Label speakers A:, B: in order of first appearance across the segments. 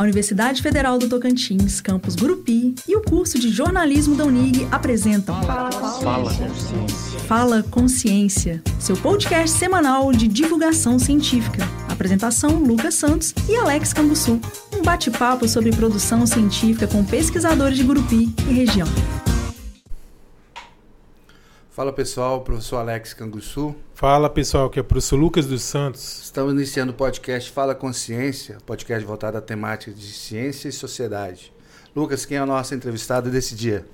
A: A Universidade Federal do Tocantins, campus Gurupi e o curso de jornalismo da Unig apresentam
B: Fala, Fala Consciência.
A: Fala Consciência, seu podcast semanal de divulgação científica. Apresentação Lucas Santos e Alex Cambuçu. Um bate-papo sobre produção científica com pesquisadores de Gurupi e região.
C: Fala pessoal, professor Alex Canguçu.
B: Fala pessoal, que é o professor Lucas dos Santos.
C: Estamos iniciando o podcast Fala Consciência, podcast voltado à temática de ciência e sociedade. Lucas, quem é a nossa entrevistada desse dia?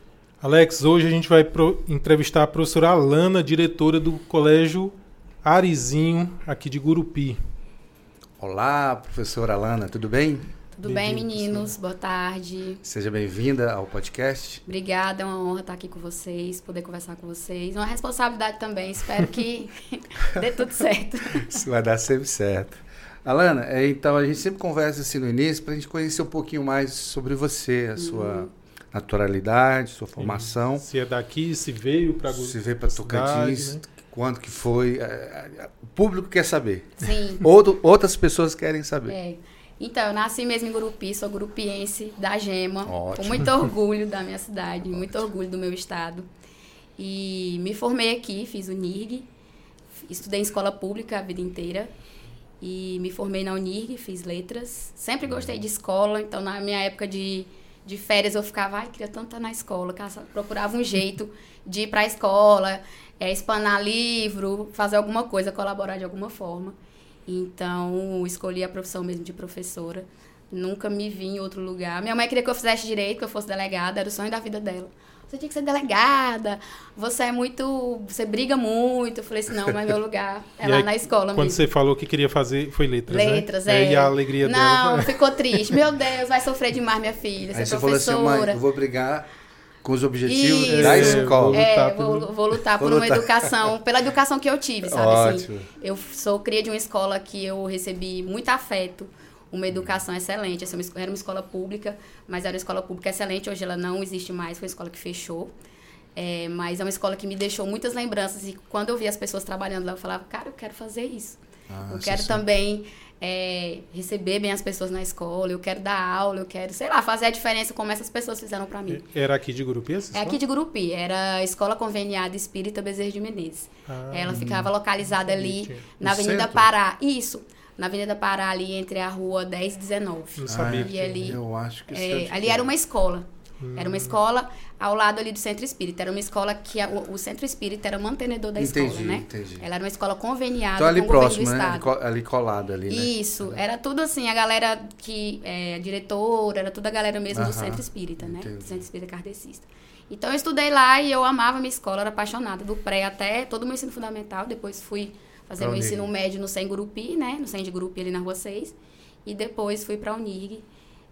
B: Alex, hoje a gente vai entrevistar a professora Alana, diretora do Colégio Arizinho, aqui de Gurupi.
C: Olá, professora Alana, tudo bem?
D: Tudo bem, meninos? Boa tarde.
C: Seja bem-vinda ao podcast.
D: Obrigada, é uma honra estar aqui com vocês, poder conversar com vocês. Uma responsabilidade também, espero que dê tudo certo.
C: Isso vai dar sempre certo. Alana, é, então a gente sempre conversa assim no início para a gente conhecer um pouquinho mais sobre você, a sua uhum. naturalidade, sua formação.
B: Se é daqui, se veio para
C: Se veio para Tocantins, né? quando que foi. É, é, o público quer saber.
D: Sim.
C: Outro, outras pessoas querem saber.
D: É. Então, eu nasci mesmo em Gurupi, sou gurupiense da Gema, Ótimo. com muito orgulho da minha cidade, Ótimo. muito orgulho do meu estado. E me formei aqui, fiz o NIRG, estudei em escola pública a vida inteira. E me formei na Unirg, fiz letras. Sempre gostei de escola, então na minha época de, de férias eu ficava, ai, queria tanto estar na escola. Procurava um jeito de ir para a escola, é, espanar livro, fazer alguma coisa, colaborar de alguma forma. Então, escolhi a profissão mesmo de professora. Nunca me vi em outro lugar. Minha mãe queria que eu fizesse direito, que eu fosse delegada, era o sonho da vida dela. Você tinha que ser delegada, você é muito. Você briga muito. Eu falei assim: não, mas meu lugar é lá aí, na escola
B: Quando
D: mesmo.
B: você falou que queria fazer, foi letras.
D: Né? Letras,
B: né?
D: é.
B: E a alegria
D: não,
B: dela.
D: Não, ficou triste. Meu Deus, vai sofrer demais, minha filha. Aí você professora. falou assim: mãe,
C: eu vou brigar com os objetivos Isso. da escola.
D: É, vou, vou lutar por vou uma lutar. educação, pela educação que eu tive, sabe? Assim, Ótimo. Assim, eu sou cria de uma escola que eu recebi muito afeto, uma educação excelente. Essa era uma escola pública, mas era uma escola pública excelente. Hoje ela não existe mais, foi uma escola que fechou. É, mas é uma escola que me deixou muitas lembranças. E quando eu via as pessoas trabalhando lá, eu falava, cara, eu quero fazer isso. Ah, eu quero sim. também é, receber bem as pessoas na escola, eu quero dar aula, eu quero, sei lá, fazer a diferença como essas pessoas fizeram para mim.
B: Era aqui de Gurupi
D: essa É aqui de Gurupi, era a Escola Conveniada Espírita Bezerra de Menezes. Ah, Ela hum, ficava localizada ali na Avenida centro? Pará. Isso, na Avenida Pará, ali entre a rua 10 e 19.
B: Não sabia.
D: E ali,
C: eu acho que
D: é, Ali era uma escola. Hum. Era uma escola ao lado ali do Centro Espírita. Era uma escola que a, o, o, Centro Espírita era mantenedor da
C: entendi,
D: escola, né?
C: Entendi.
D: Ela era uma escola conveniada
C: então, ali
D: com
C: próximo,
D: o governo
C: do
D: Estado.
C: Né? Ali colado ali, né?
D: Isso. Era tudo assim, a galera que é diretora, era toda a galera mesmo do Centro Espírita, né? Do Centro Espírita Kardecista. Então eu estudei lá e eu amava minha escola, era apaixonada, do pré até todo o meu ensino fundamental. Depois fui fazer pra meu ensino médio no Sem Gurupi, né? No Sem de Gurupi ali na Rua 6. E depois fui para a Unirg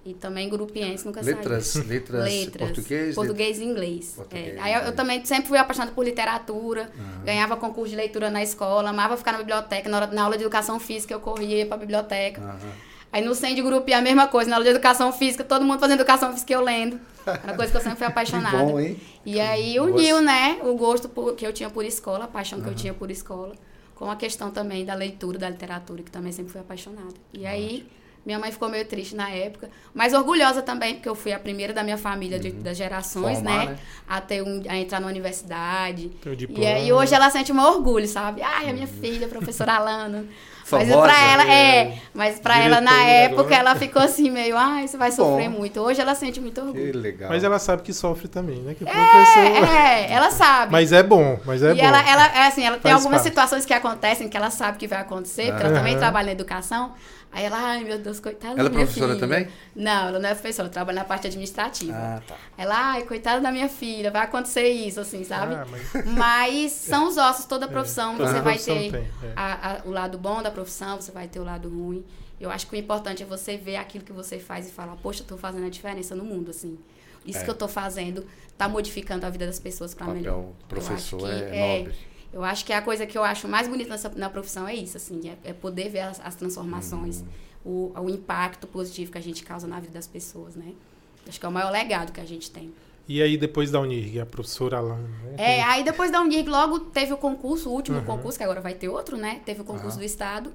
D: e também grupiense nunca
C: letras,
D: saiu.
C: Letras, letras português?
D: Português e inglês. Português, é. Aí eu, eu, também sempre fui apaixonada por literatura, uhum. ganhava concurso de leitura na escola, amava ficar na biblioteca. Na, hora, na aula de educação física eu corria para a biblioteca. Uhum. Aí no centro de grupo a mesma coisa, na aula de educação física, todo mundo fazendo educação física eu lendo. Era coisa que eu sempre fui apaixonada.
C: bom, hein?
D: E aí uniu, né, o gosto por, que eu tinha por escola, a paixão uhum. que eu tinha por escola, com a questão também da leitura, da literatura, que também sempre fui apaixonada. E aí minha mãe ficou meio triste na época, mas orgulhosa também, porque eu fui a primeira da minha família, de, uhum. das gerações, Formar, né? né? A, ter um, a entrar na universidade. E, aí hoje ela sente um orgulho, sabe? Ai, a minha uhum. filha, professora Alana. Mas pra ela, é, é mas pra ela na época agora. ela ficou assim meio, ai, você vai sofrer Bom, muito. Hoje ela sente muito orgulho.
C: Que legal.
B: Mas ela sabe que sofre também, né? Que
D: é, professor... é, ela sabe.
B: Mas é bom, mas é
D: e
B: bom.
D: ela, ela, é assim, ela Faz tem algumas parte. situações que acontecem que ela sabe que vai acontecer, porque ela também trabalha na educação. Aí ela, ai meu Deus, coitada
C: ela
D: da minha
C: é professora
D: filha.
C: também?
D: Não, ela não é professora, ela trabalha na parte administrativa.
C: Ah, tá.
D: Ela, ai, coitada da minha filha, vai acontecer isso, assim, sabe? Ah, mas... mas... são os ossos, toda profissão, é. você vai ter tem, é. a, a, o lado bom da profissão, você vai ter o lado ruim. Eu acho que o importante é você ver aquilo que você faz e falar, poxa, eu tô fazendo a diferença no mundo, assim. Isso é. que eu tô fazendo tá modificando a vida das pessoas para melhor.
C: O professor é, é nobre.
D: Eu acho que a coisa que eu acho mais bonita nessa, na profissão é isso, assim, é, é poder ver as, as transformações, hum. o, o impacto positivo que a gente causa na vida das pessoas, né? Acho que é o maior legado que a gente tem.
B: E aí depois da Unirg, a professora Alana, né?
D: É, aí depois da Unirg logo teve o concurso, o último uhum. concurso, que agora vai ter outro, né? Teve o concurso uhum. do Estado.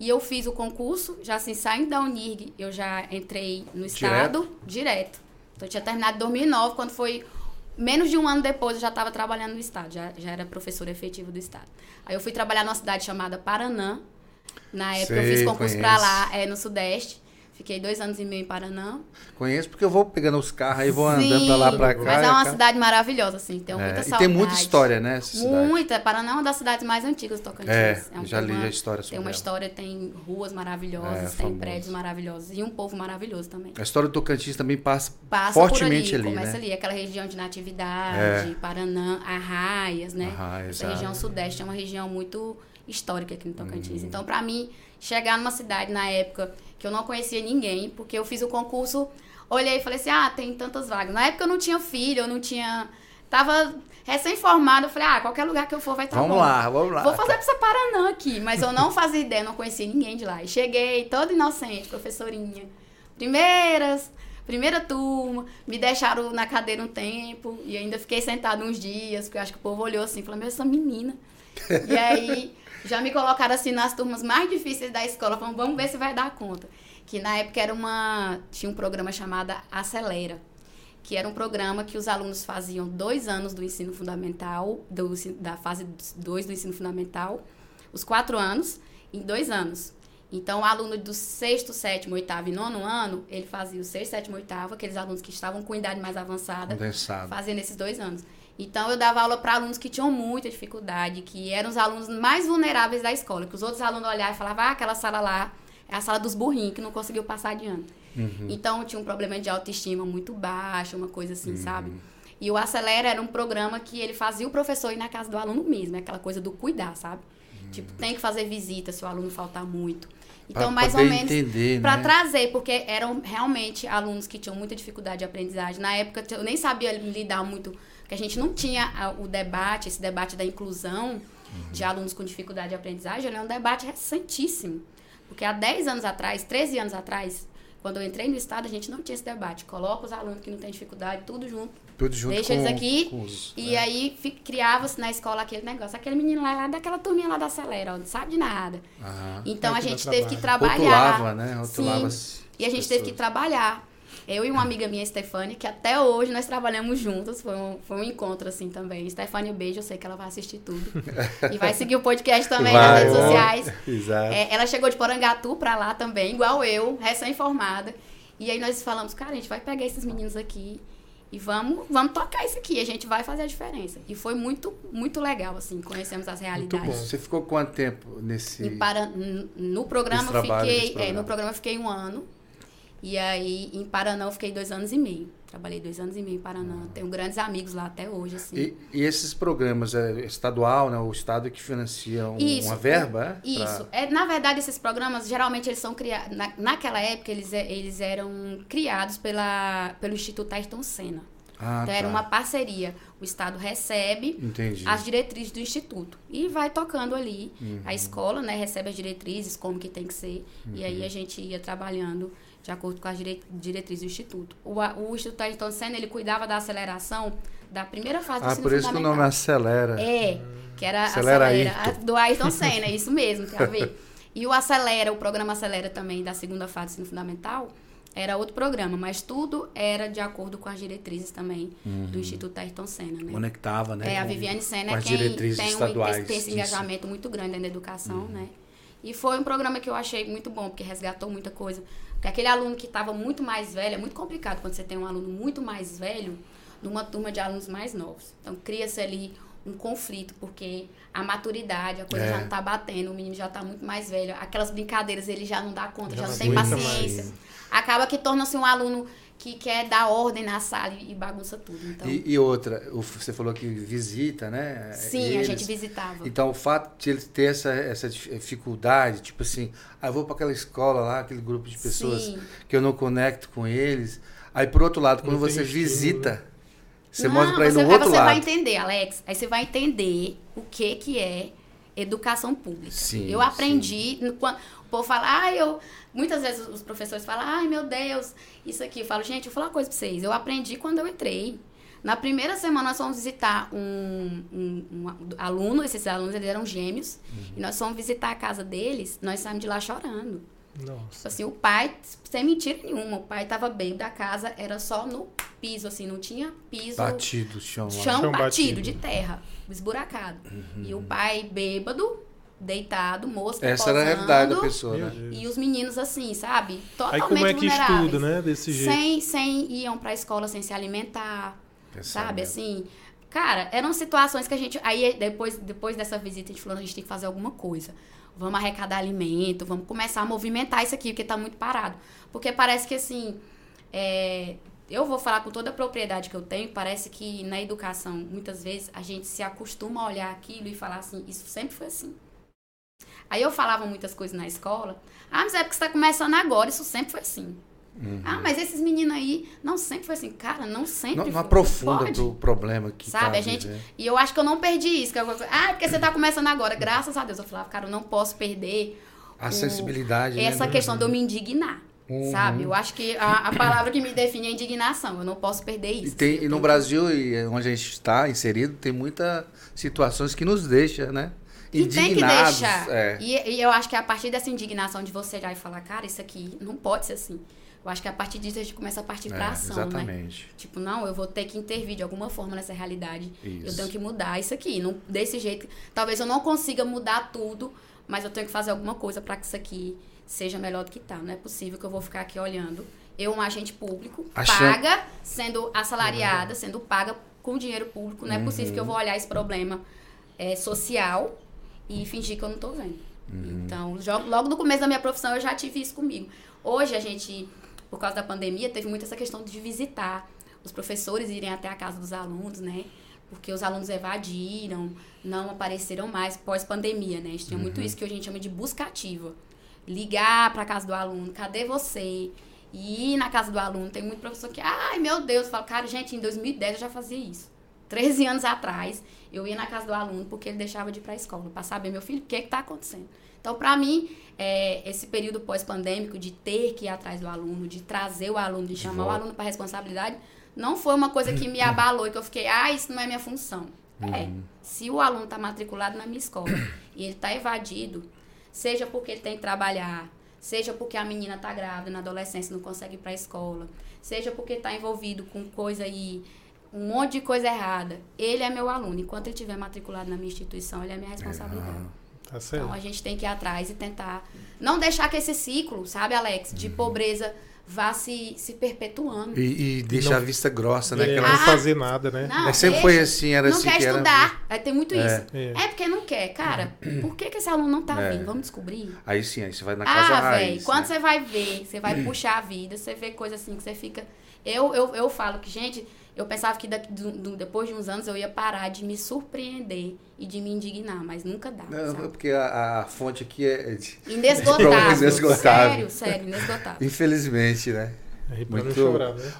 D: E eu fiz o concurso, já assim, saindo da Unirg, eu já entrei no estado direto. direto. Então eu tinha terminado em 2009, quando foi menos de um ano depois eu já estava trabalhando no estado, já, já era professora efetiva do estado. Aí eu fui trabalhar numa cidade chamada Paranã. Na época Sei, eu fiz concurso para lá, é, no Sudeste. Fiquei dois anos e meio em Paranã.
C: Conheço porque eu vou pegando os carros e vou Sim, andando pra lá pra cá.
D: Mas é uma cidade maravilhosa, assim. Tem é, muita saudade.
C: E tem muita história, né?
D: Muita. Paranã é uma das cidades mais antigas do Tocantins.
C: É, é um já li a história
D: sobre Tem uma
C: ela.
D: história, tem ruas maravilhosas, é, tem prédios maravilhosos. E um povo maravilhoso também.
C: A história do Tocantins também passa, passa fortemente ali, ali,
D: Começa
C: né?
D: ali, aquela região de natividade, é. Paranã, Arraias, né? Arraias, Essa região sudeste é uma região muito histórica aqui no Tocantins. Hum. Então, para mim, chegar numa cidade na época que eu não conhecia ninguém, porque eu fiz o concurso, olhei e falei assim: ah, tem tantas vagas. Na época eu não tinha filho, eu não tinha. Tava recém-formada, eu falei: ah, qualquer lugar que eu for vai estar
C: tá vamos
D: bom.
C: lá, vamos lá.
D: Vou fazer pra essa Paranã aqui. Mas eu não fazia ideia, não conhecia ninguém de lá. E cheguei toda inocente, professorinha. Primeiras. Primeira turma, me deixaram na cadeira um tempo e ainda fiquei sentada uns dias, porque eu acho que o povo olhou assim, falou, meu, essa menina. e aí já me colocaram assim nas turmas mais difíceis da escola, falando, vamos ver se vai dar conta. Que na época era uma. Tinha um programa chamado Acelera, que era um programa que os alunos faziam dois anos do ensino fundamental, do, da fase 2 do ensino fundamental, os quatro anos, em dois anos. Então, o aluno do sexto, sétimo, oitavo e nono ano, ele fazia o sexto, sétimo, oitavo, aqueles alunos que estavam com idade mais avançada,
C: Condensado.
D: fazia nesses dois anos. Então, eu dava aula para alunos que tinham muita dificuldade, que eram os alunos mais vulneráveis da escola, que os outros alunos olhavam e falavam, ah, aquela sala lá é a sala dos burrinhos, que não conseguiu passar adiante. Uhum. Então, tinha um problema de autoestima muito baixo, uma coisa assim, uhum. sabe? E o Acelera era um programa que ele fazia o professor ir na casa do aluno mesmo, é aquela coisa do cuidar, sabe? Uhum. Tipo, tem que fazer visita se o aluno faltar muito. Então, pra mais ou menos, para né? trazer, porque eram realmente alunos que tinham muita dificuldade de aprendizagem. Na época, eu nem sabia lidar muito que a gente não tinha o debate, esse debate da inclusão uhum. de alunos com dificuldade de aprendizagem, ele é um debate recentíssimo. Porque há 10 anos atrás, 13 anos atrás, quando eu entrei no Estado, a gente não tinha esse debate. Coloca os alunos que não têm dificuldade, tudo junto.
C: Tudo junto
D: Deixa eles aqui. Os, e é. aí criava-se na escola aquele negócio. Aquele menino lá, lá daquela turminha lá da Acelera, não sabe de nada. Então é a gente teve que trabalhar.
C: Rotulava, né? Rotulava
D: Sim, e a gente teve que trabalhar eu e uma amiga minha, Stefania, que até hoje nós trabalhamos juntas. Foi um, foi um encontro assim também. Stefania, beijo, eu sei que ela vai assistir tudo. e vai seguir o podcast também vai, nas redes sociais.
C: Exato.
D: É, ela chegou de Porangatu pra lá também, igual eu, recém-formada. E aí nós falamos, cara, a gente vai pegar esses meninos aqui e vamos, vamos tocar isso aqui, a gente vai fazer a diferença. E foi muito, muito legal, assim, conhecemos as realidades.
C: Você ficou quanto tempo nesse.
D: Para, no programa fiquei. É, no programa fiquei um ano. E aí, em Paraná, eu fiquei dois anos e meio. Trabalhei dois anos e meio em Paraná. Tenho grandes amigos lá até hoje, assim.
C: E, e esses programas, é estadual, né? O Estado que financia um, isso, uma verba,
D: é? Isso. Pra... É, na verdade, esses programas, geralmente, eles são criados... Na, naquela época, eles, é, eles eram criados pela, pelo Instituto Ayrton Senna. Ah, então, tá. era uma parceria. O Estado recebe
C: Entendi.
D: as diretrizes do Instituto. E vai tocando ali. Uhum. A escola, né? Recebe as diretrizes, como que tem que ser. Uhum. E aí, uhum. a gente ia trabalhando de acordo com as diretrizes do Instituto. O, o Instituto Ayrton Senna, ele cuidava da aceleração da primeira fase do
C: ah, ensino por isso que o nome acelera.
D: É, que era acelera, acelera do Ayrton Senna, isso mesmo, tem a ver. E o Acelera, o programa Acelera também da segunda fase do ensino fundamental, era outro programa, mas tudo era de acordo com as diretrizes também uhum. do Instituto Ayrton Senna, né?
C: Conectava, né?
D: É, a Viviane Senna é quem tem, um, tem esse engajamento muito grande na educação, uhum. né? E foi um programa que eu achei muito bom, porque resgatou muita coisa. Porque aquele aluno que estava muito mais velho, é muito complicado quando você tem um aluno muito mais velho numa turma de alunos mais novos. Então, cria-se ali um conflito, porque a maturidade, a coisa é. já não está batendo, o menino já está muito mais velho. Aquelas brincadeiras ele já não dá conta, já, já não tem paciência. Mais. Acaba que torna-se um aluno que quer dar ordem na sala e bagunça tudo. Então.
C: E, e outra, você falou que visita, né?
D: Sim, Eles. a gente visitava.
C: Então, o fato de ele ter essa, essa dificuldade, tipo assim, ah, eu vou para aquela escola lá, aquele grupo de pessoas Sim. que eu não conecto com eles. Aí, por outro lado, quando você visita, você não, mostra para ele no outro
D: você
C: lado.
D: Você vai entender, Alex. Aí você vai entender o que, que é educação pública.
C: Sim,
D: eu aprendi, sim. quando o povo fala, ah, eu Muitas vezes os professores falam, ai meu Deus, isso aqui. Eu falo, gente, eu vou falar uma coisa pra vocês. Eu aprendi quando eu entrei. Na primeira semana, nós fomos visitar um, um, um aluno, esses alunos eles eram gêmeos, uhum. e nós fomos visitar a casa deles, nós saímos de lá chorando. Nossa. Assim, o pai, sem mentira nenhuma, o pai tava bem da casa, era só no piso, assim, não tinha piso.
C: Batido,
D: chão. Chão, chão batido, batido, de terra, esburacado. Uhum. E o pai bêbado, deitado, mosca
C: Essa posando, era a realidade da pessoa, né?
D: E os meninos assim, sabe? Totalmente
B: Aí como é que estuda, né? Desse jeito.
D: Sem, sem iam pra escola sem se alimentar, sabe? Assim, cara, eram situações que a gente... Aí depois, depois dessa visita a gente falou, a gente tem que fazer alguma coisa vamos arrecadar alimento, vamos começar a movimentar isso aqui, porque está muito parado. Porque parece que, assim, é, eu vou falar com toda a propriedade que eu tenho, parece que na educação, muitas vezes, a gente se acostuma a olhar aquilo e falar assim, isso sempre foi assim. Aí eu falava muitas coisas na escola, ah, mas é porque você está começando agora, isso sempre foi assim. Uhum. Ah, mas esses meninos aí, não sempre foi assim. Cara, não sempre
C: não,
D: não
C: aprofunda o problema que
D: Sabe,
C: tá
D: a gente... E eu acho que eu não perdi isso. Que eu, ah, porque você tá começando agora. Graças a Deus. Eu falava, cara, eu não posso perder...
C: A o, sensibilidade, né,
D: Essa né? questão de eu me indignar. Uhum. Sabe? Eu acho que a, a, palavra que me define é indignação. Eu não posso perder isso.
C: E, tem, e no Brasil, onde a gente está inserido, tem muitas situações que nos deixam, né?
D: E tem que deixar. É. E, e, eu acho que é a partir dessa indignação de você olhar e falar, cara, isso aqui não pode ser assim. Eu acho que a partir disso a gente começa a partir é, para ação, né? exatamente. né? Tipo, não, eu vou ter que intervir de alguma forma nessa realidade. Isso. Eu tenho que mudar isso aqui. Não, desse jeito, talvez eu não consiga mudar tudo, mas eu tenho que fazer alguma coisa para que isso aqui seja melhor do que tá. Não é possível que eu vou ficar aqui olhando. Eu, um agente público, paga, sendo assalariada, sendo paga com dinheiro público. Não é possível uhum. que eu vou olhar esse problema é, social e fingir que eu não tô vendo. Uhum. Então, logo no começo da minha profissão, eu já tive isso comigo. Hoje, a gente por causa da pandemia, teve muito essa questão de visitar, os professores irem até a casa dos alunos, né? Porque os alunos evadiram, não apareceram mais pós-pandemia, né? A gente tinha uhum. muito isso que a gente chama de busca ativa. Ligar para a casa do aluno, cadê você? E ir na casa do aluno, tem muito professor que, ai meu Deus, fala, cara, gente, em 2010 eu já fazia isso. 13 anos atrás, eu ia na casa do aluno porque ele deixava de ir para a escola, para saber, meu filho, o que está acontecendo. Então, para mim, é, esse período pós-pandêmico de ter que ir atrás do aluno, de trazer o aluno, de chamar o aluno para responsabilidade, não foi uma coisa que me abalou e que eu fiquei, ah, isso não é minha função. Uhum. É, se o aluno está matriculado na minha escola e ele está evadido, seja porque ele tem que trabalhar, seja porque a menina está grávida na adolescência não consegue ir para a escola, seja porque está envolvido com coisa aí, um monte de coisa errada, ele é meu aluno. Enquanto ele estiver matriculado na minha instituição, ele é minha responsabilidade. Tá certo. Então a gente tem que ir atrás e tentar não deixar que esse ciclo, sabe, Alex, de uhum. pobreza vá se, se perpetuando.
C: E, e deixar a vista grossa, né?
B: É, não fazer nada, né?
C: Não, é, sempre deixa, foi assim, era
D: não
C: assim.
D: Não quer
C: que
D: estudar. Era... Tem muito é. isso. É. é. porque não quer. Cara, por que, que esse aluno não tá é. vindo? Vamos descobrir.
C: Aí sim, aí você vai na casa
D: ah, velho, quando né? você vai ver, você vai puxar a vida, você vê coisa assim que você fica... Eu, eu, eu falo que, gente, eu pensava que daqui, do, do, depois de uns anos eu ia parar de me surpreender e de me indignar, mas nunca dá.
C: Não, sabe? porque a, a, fonte aqui é
D: de, inesgotável. inesgotável. Sério, sério, inesgotável.
C: Infelizmente, né?
B: Aí Muito... chorar, né?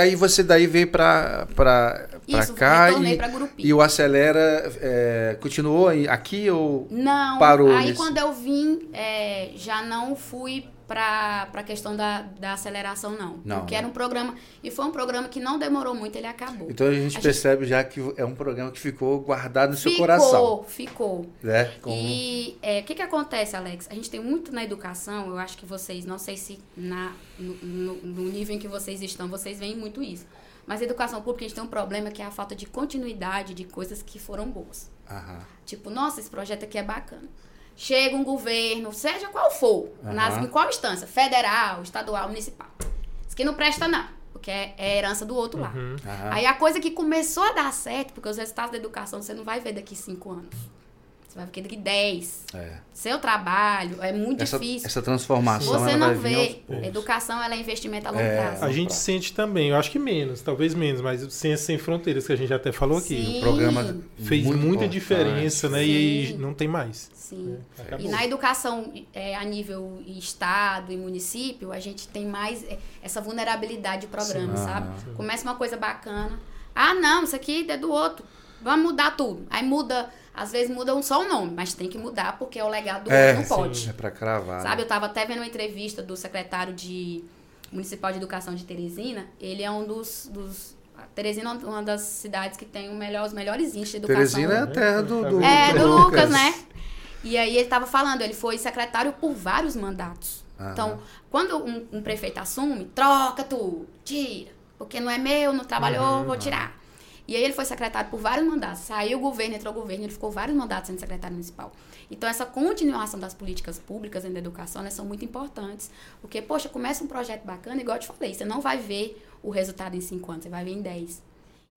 C: aí você daí veio para para cá
D: e,
C: e o Acelera é, continuou aqui ou
D: não,
C: parou?
D: Aí quando eu vim, é, já não fui para a questão da, da aceleração, não. não. Porque era um programa. E foi um programa que não demorou muito, ele acabou.
C: Então a gente a percebe gente... já que é um programa que ficou guardado no
D: ficou,
C: seu coração.
D: Ficou, ficou.
C: É,
D: como... E é, o que, que acontece, Alex? A gente tem muito na educação, eu acho que vocês, não sei se na, no, no, no nível em que vocês estão, vocês veem muito isso. Mas a educação pública a gente tem um problema que é a falta de continuidade de coisas que foram boas.
C: Aham.
D: Tipo, nossa, esse projeto aqui é bacana chega um governo, seja qual for, uhum. nas, em qual instância, federal, estadual, municipal. Isso que não presta não, porque é, é herança do outro uhum. lado. Uhum. Aí a coisa que começou a dar certo, porque os resultados da educação você não vai ver daqui cinco anos. Vai ver daqui 10. É. Seu trabalho é muito
C: essa,
D: difícil.
C: Essa transformação.
D: Você não vê. Educação ela é investimento a longo é. prazo.
B: A gente sente também, eu acho que menos, talvez menos, mas Ciência Sem Fronteiras, que a gente até falou aqui.
D: Sim.
B: O programa fez muita diferença, né? Sim. E não tem mais.
D: Sim. É, e na educação é, a nível estado e município, a gente tem mais é, essa vulnerabilidade de programa, Sim. sabe? Ah, Começa uma coisa bacana. Ah, não, isso aqui é do outro. Vamos mudar tudo. Aí muda às vezes mudam só o nome, mas tem que mudar porque é o legado do é, não pode. Sim,
C: é para cravar.
D: Sabe, né? eu estava até vendo uma entrevista do secretário de Municipal de Educação de Teresina. Ele é um dos, dos Teresina é uma das cidades que tem o melhor, os melhores índices de educação.
C: Teresina é a terra do, do,
D: é, do Lucas, né? E aí ele estava falando, ele foi secretário por vários mandatos. Então, quando um, um, prefeito assume, troca tudo, tira, porque não é meu, não trabalhou, uhum, vou tirar. E aí ele foi secretário por vários mandatos. Saiu o governo, entrou o governo, ele ficou vários mandatos sendo secretário municipal. Então, essa continuação das políticas públicas da educação, são muito importantes. Porque, poxa, começa um projeto bacana, igual eu te falei, você não vai ver o resultado em cinco anos, você vai ver em dez.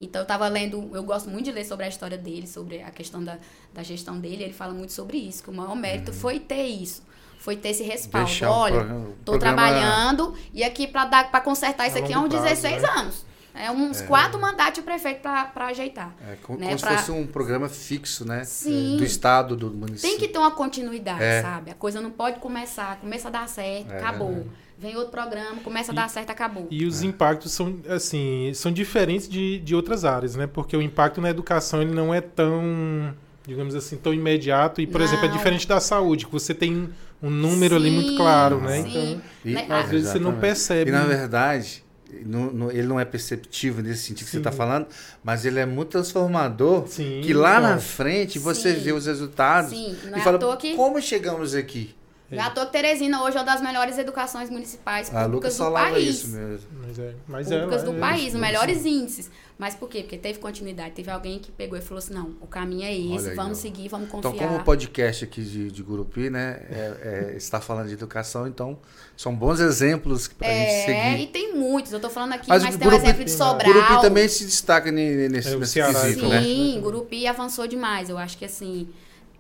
D: Então, eu estava lendo, eu gosto muito de ler sobre a história dele, sobre a questão da, da gestão dele. Ele fala muito sobre isso, que o maior mérito uhum. foi ter isso foi ter esse respaldo. Deixar Olha, estou trabalhando e aqui para dar para consertar isso aqui há uns 16 né? anos. É uns é. quatro mandatos de prefeito para ajeitar.
C: É, como, né? como pra... se fosse um programa fixo, né? Sim. Do estado, do município.
D: Tem que ter uma continuidade, é. sabe? A coisa não pode começar, começa a dar certo, é, acabou. Vem outro programa, começa a dar certo, acabou.
B: E os impactos são, assim, são diferentes de, de outras áreas, né? Porque o impacto na educação ele não é tão, digamos assim, tão imediato. E, por não. exemplo, é diferente da saúde, que você tem um número sim, ali muito claro, né? Sim. Então, e, às vezes você não percebe.
C: E, na verdade, no, no, ele não é perceptivo nesse sentido que você está falando, mas ele é muito transformador. Sim, que lá na frente você vê os resultados Sim, e é fala, que... como chegamos aqui?
D: Não é à toa que Teresina hoje é uma das melhores educações municipais públicas do país. Isso mesmo. Mas é, mas públicas é, do é, país, os melhores índices. Mas por quê? Porque teve continuidade. Teve alguém que pegou e falou assim: não, o caminho é esse, aí, vamos ó. seguir, vamos confiar.
C: Então, como o podcast aqui de, de Gurupi, né, é, é, está falando de educação, então são bons exemplos para a é, gente seguir. É,
D: e tem muitos. Eu estou falando aqui, mas, mas tem Gurupi, um exemplo de Sobral.
C: Gurupi também se destaca nesse, é, nesse quesito,
D: né? Sim, Gurupi avançou demais. Eu acho que assim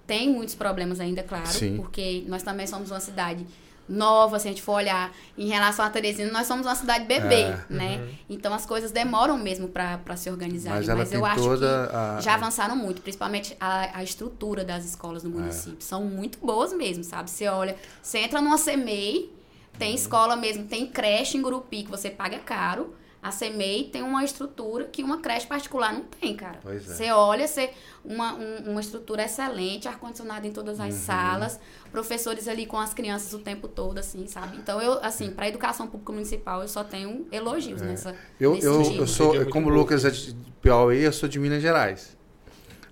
D: tem muitos problemas ainda, claro, Sim. porque nós também somos uma cidade nova, se a gente for olhar em relação a Teresina, nós somos uma cidade bebê, é, né? Uhum. Então as coisas demoram mesmo para se organizar. Mas, Mas eu acho que a... já avançaram muito, principalmente a, a estrutura das escolas no é. município. É. São muito boas mesmo, sabe? Você olha, você entra numa CEMEI, tem uhum. escola mesmo, tem creche em Gurupi que você paga caro. A CEMEI tem uma estrutura que uma creche particular não tem, cara. Pois é. Você olha, você, uma, um, uma estrutura excelente, ar-condicionado em todas as uhum. salas, professores ali com as crianças o tempo todo, assim, sabe? Então, eu, assim, para a educação pública municipal, eu só tenho elogios é. nessa.
C: Eu, eu, eu sou, como o Lucas é de Piauí, eu sou de Minas Gerais.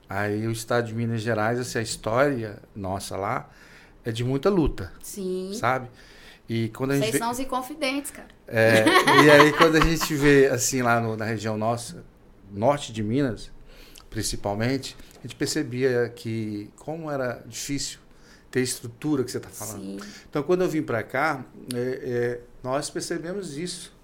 C: Aí o estado de Minas Gerais, assim, a história nossa lá é de muita luta. Sim. Sabe?
D: E quando a gente Vocês vê... são os inconfidentes, cara.
C: É, e aí quando a gente vê, assim, lá no, na região nossa, norte de Minas, principalmente, a gente percebia que como era difícil ter estrutura que você está falando. Sim. Então, quando eu vim para cá, é, é, nós percebemos isso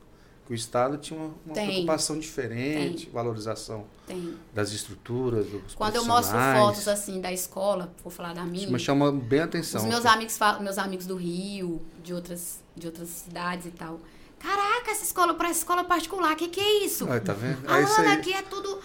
C: o Estado tinha uma, uma preocupação diferente, Tem. valorização Tem. das estruturas, dos
D: Quando eu mostro fotos assim da escola, vou falar da minha.
C: Mas chama bem atenção.
D: Os meus amigos, meus amigos do Rio, de outras, de outras cidades e tal. Caraca, essa escola parece escola particular, o que, que é isso?
C: Ai, tá vendo?
D: É
C: Ana,
D: aqui é tudo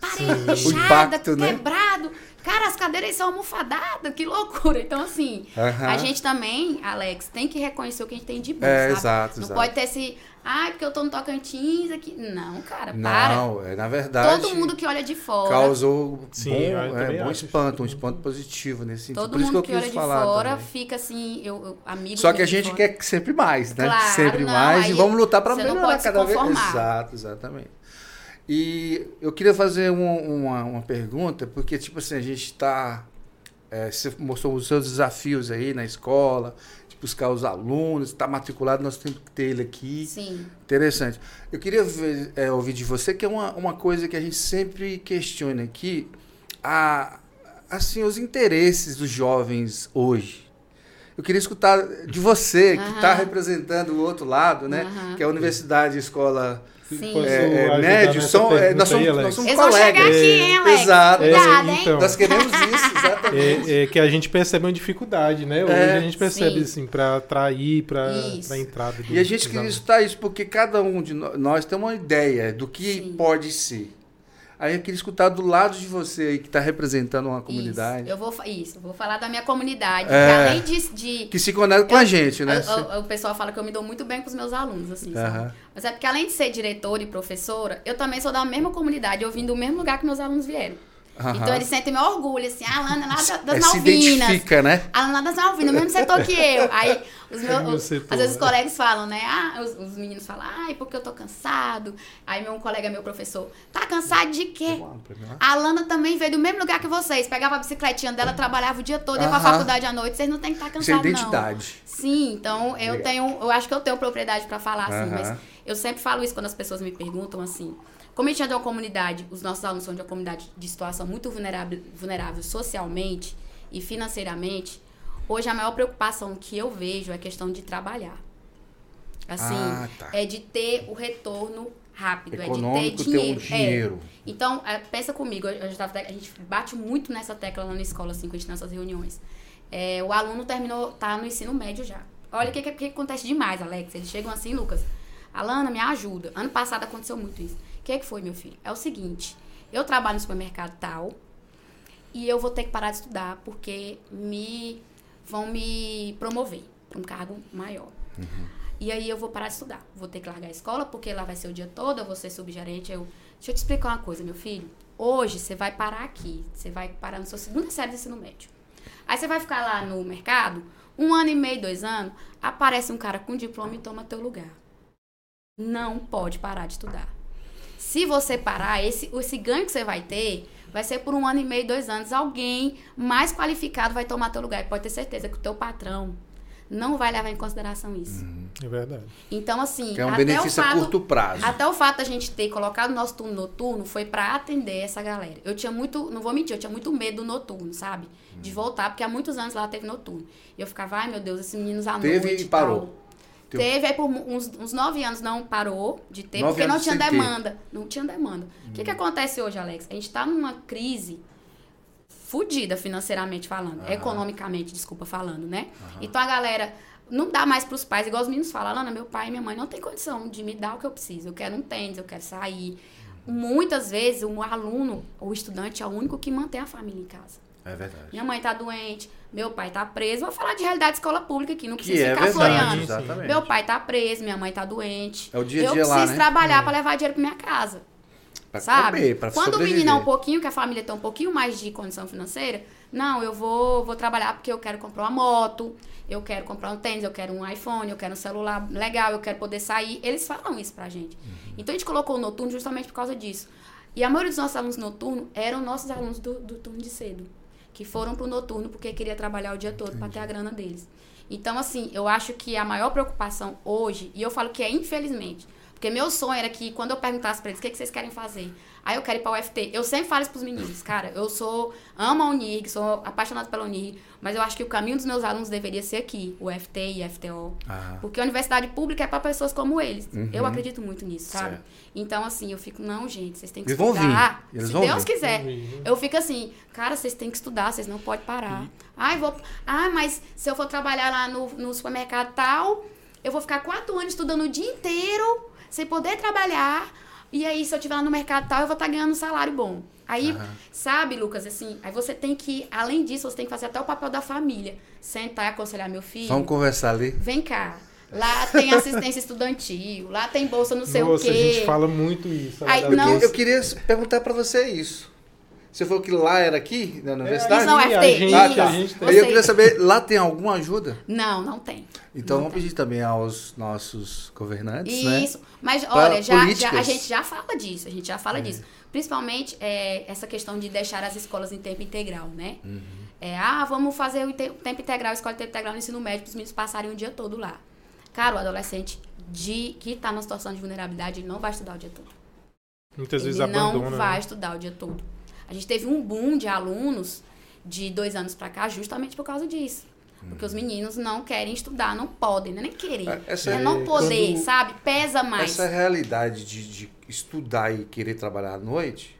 D: parede inchada, né? quebrado. Né? Cara, as cadeiras são almofadadas, que loucura. Então, assim, a gente também, Alex, tem que reconhecer o que a gente tem de bom, é,
C: sabe? Exato,
D: Não
C: exato.
D: pode ter esse, ah, porque eu tô no Tocantins aqui. Não, cara,
C: para. Não, é, na verdade.
D: Todo mundo que olha de fora.
C: Causou Sim, bom, é, bom espanto, um espanto positivo nesse sentido.
D: Todo Por mundo que, que olha de fora também. fica assim, eu, eu amigo.
C: Só que a gente quer sempre mais, né? Claro, sempre não, mais. E vamos lutar para melhorar cada vez. Exato, exatamente. E eu queria fazer uma, uma, uma pergunta, porque, tipo assim, a gente está. É, você mostrou os seus desafios aí na escola, buscar os alunos, está matriculado, nós temos que ter ele aqui.
D: Sim.
C: Interessante. Eu queria ver, é, ouvir de você, que é uma, uma coisa que a gente sempre questiona aqui, a, assim, os interesses dos jovens hoje. Eu queria escutar de você, que está representando o outro lado, né? Que é a universidade, escola Sim. É, é, médio, são, é, nós, somos, nós somos Eles colegas. Vão aqui, hein, Alex? Exato.
D: Cuidado, hein?
C: Então, nós queremos isso, exatamente.
B: É, é, que a gente percebe uma dificuldade, né? Hoje a gente percebe, sim. assim, para atrair, para a entrada.
C: e a gente queria escutar isso porque cada um de nós tem uma ideia do que sim. pode ser. Aí eu queria escutar do lado de você aí, que está representando uma comunidade.
D: Isso, eu vou, isso, vou falar da minha comunidade. É, além de, de,
C: Que se conecta com eu, a gente, né?
D: O, o, o, pessoal fala que eu me dou muito bem com os meus alunos, assim, sabe? Mas é porque além de ser diretora e professora, eu também sou da mesma comunidade, eu vim do mesmo lugar que meus alunos vieram. Uhum. Então eles sentem meu orgulho, assim, a Alana lá das, das
C: é,
D: Malvinas.
C: Se identifica, né?
D: A Alana lá das Malvinas, no mesmo setor que eu. Aí os meus, setor, às vezes os né? colegas falam, né? Ah, os, os, meninos falam, ai, porque eu tô cansado. Aí meu um colega, meu professor, tá cansado de quê? A Alana também veio do mesmo lugar que vocês. Pegava a bicicletinha dela, trabalhava o dia todo, ia pra faculdade à noite. Vocês não tem que estar tá cansados,
C: Isso é identidade.
D: Não. Sim, então eu tenho, eu acho que eu tenho propriedade para falar, assim, mas eu sempre falo isso quando as pessoas me perguntam, assim. Como a gente é de uma comunidade, os nossos alunos são de uma comunidade de situação muito vulnerável, vulnerável socialmente e financeiramente, hoje a maior preocupação que eu vejo é a questão de trabalhar. Assim, ah, tá. é de ter o retorno rápido,
C: Econômico,
D: é de ter dinheiro.
C: Ter um dinheiro.
D: É. Então, é, pensa comigo, a gente, a gente bate muito nessa tecla lá na escola, assim, com a gente nessas reuniões. É, o aluno terminou, tá no ensino médio já. Olha o que, que, que acontece demais, Alex. Eles chegam assim, Lucas. Alana, me ajuda. Ano passado aconteceu muito isso. O que, é que foi, meu filho? É o seguinte, eu trabalho no supermercado tal e eu vou ter que parar de estudar porque me vão me promover para um cargo maior. Uhum. E aí eu vou parar de estudar. Vou ter que largar a escola porque lá vai ser o dia todo, eu vou ser subgerente. Eu... Deixa eu te explicar uma coisa, meu filho. Hoje você vai parar aqui. Você vai parar na sua segunda série de ensino médio. Aí você vai ficar lá no mercado, um ano e meio, dois anos, aparece um cara com diploma e toma teu lugar. Não pode parar de estudar. Se você parar, esse, esse ganho que você vai ter vai ser por um ano e meio, dois anos. Alguém mais qualificado vai tomar teu lugar. E pode ter certeza que o teu patrão não vai levar em consideração isso.
B: Uhum, é verdade.
D: Então, assim.
C: Que é um benefício fato, a curto prazo.
D: Até o fato da gente ter colocado o nosso turno noturno foi para atender essa galera. Eu tinha muito, não vou mentir, eu tinha muito medo do noturno, sabe? De uhum. voltar, porque há muitos anos lá teve noturno. E eu ficava, ai meu Deus, esses meninos à
C: teve
D: noite.
C: e parou. Tal.
D: Teu... Teve, aí por uns, uns nove anos não parou de ter, nove porque não tinha demanda. Ter. Não tinha demanda. O hum. que, que acontece hoje, Alex? A gente está numa crise fodida financeiramente falando, Aham. economicamente, desculpa, falando, né? Aham. Então a galera não dá mais para os pais, igual os meninos falam, Lana, meu pai e minha mãe não tem condição de me dar o que eu preciso. Eu quero um tênis, eu quero sair. Muitas vezes o aluno, o estudante é o único que mantém a família em casa.
C: É verdade.
D: Minha mãe tá doente, meu pai tá preso. Vou falar de realidade de escola pública aqui, não precisa que é ficar é floreando. Meu pai tá preso, minha mãe tá doente.
C: É o dia a
D: dia
C: Eu
D: preciso
C: né?
D: trabalhar é. para levar dinheiro para minha casa.
C: Pra
D: sabe?
C: Comer, pra
D: Quando
C: sobreviver.
D: o menino é um pouquinho, que a família tem um pouquinho mais de condição financeira, não, eu vou, vou trabalhar porque eu quero comprar uma moto, eu quero comprar um tênis, eu quero um iPhone, eu quero um celular legal, eu quero poder sair. Eles falam isso pra gente. Uhum. Então a gente colocou o noturno justamente por causa disso. E a maioria dos nossos alunos noturnos eram nossos alunos do, do turno de cedo que foram pro noturno porque queria trabalhar o dia todo para ter a grana deles. Então, assim, eu acho que a maior preocupação hoje, e eu falo que é infelizmente, porque meu sonho era que quando eu perguntasse para eles o que, que vocês querem fazer, aí eu quero ir para o UFT. Eu sempre falo isso pros meninos, cara, eu sou, amo a Unirg, sou apaixonada pela Unirg, mas eu acho que o caminho dos meus alunos deveria ser aqui, o UFT e FTO. Ah. Porque a universidade pública é para pessoas como eles. Uhum. Eu acredito muito nisso, sabe? Certo. Então, assim, eu fico, não, gente, vocês têm que
C: eles
D: estudar.
C: Vão vir. Eles
D: Se
C: vão
D: Deus
C: vir.
D: quiser. Eu fico assim, cara, vocês têm que estudar, vocês não podem parar. Uhum. Ai, vou. Ah, mas se eu for trabalhar lá no, no supermercado tal, eu vou ficar quatro anos estudando o dia inteiro sem poder trabalhar. E aí, se eu estiver lá no mercado tal, eu vou estar tá ganhando um salário bom. Aí, uhum. sabe, Lucas, assim, aí você tem que, além disso, você tem que fazer até o papel da família. Sentar e aconselhar meu filho.
C: Vamos conversar ali.
D: Vem cá. Lá tem assistência estudantil, lá tem bolsa não sei
B: Nossa,
D: o quê.
B: a gente fala muito isso.
D: Aí,
C: eu,
D: não...
C: eu queria perguntar para você isso. Você falou que lá era aqui, na universidade?
D: Isso não é FT.
B: A gente,
C: ah, tá.
B: a gente tem.
C: Aí eu queria saber, lá tem alguma ajuda?
D: Não, não tem.
C: Então
D: não
C: vamos
D: tem.
C: pedir também aos nossos governantes,
D: Isso.
C: né?
D: Isso. Mas olha, já, já, a gente já fala disso, a gente já fala
C: É.
D: disso. Principalmente é, essa questão de deixar as escolas em tempo integral, né?
C: Uhum.
D: É, ah, vamos fazer o te- tempo integral, escola de tempo integral no ensino médio, para os meninos passarem o dia todo lá. Cara, o adolescente de, que está numa situação de vulnerabilidade, ele não vai estudar o dia todo.
B: Muitas
D: ele
B: vezes
D: não
B: abandona.
D: vai
B: né?
D: estudar o dia todo. A gente teve um boom de alunos de dois anos para cá justamente por causa disso. Porque os meninos não querem estudar, não podem, não é nem querer.
C: É, essa
D: é
C: é
D: não poder,
C: quando-
D: sabe? Pesa mais.
C: Essa realidade de, de estudar e querer trabalhar à noite,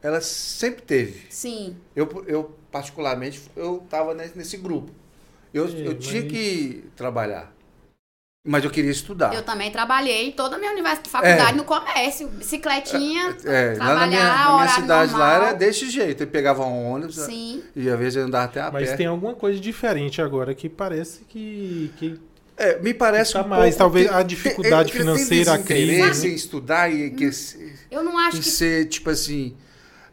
C: ela sempre teve.
D: Sim.
C: Eu, eu particularmente, eu estava nesse, nesse grupo. Eu,
B: É,
C: eu tinha
B: mas-
C: que trabalhar. Mas eu queria estudar.
D: Eu também trabalhei toda a minha universidade, faculdade
C: É.
D: no comércio, bicicletinha,
C: É, lá na
D: trabalhar,
C: minha, na minha cidade lá
D: normal.
C: era desse jeito. Eu pegava um ônibus
D: Sim.
C: e às vezes eu andava até a
B: Mas
C: pé.
B: tem alguma coisa diferente agora que parece que, que
C: É, me parece
B: Tá
C: que um
B: mais,
C: pouco
B: talvez
C: tem-
B: a dificuldade
C: tem- tem
B: financeira, a crise, né?
C: em estudar e, que,
D: Eu não acho
C: em
D: que
C: ser, tipo assim,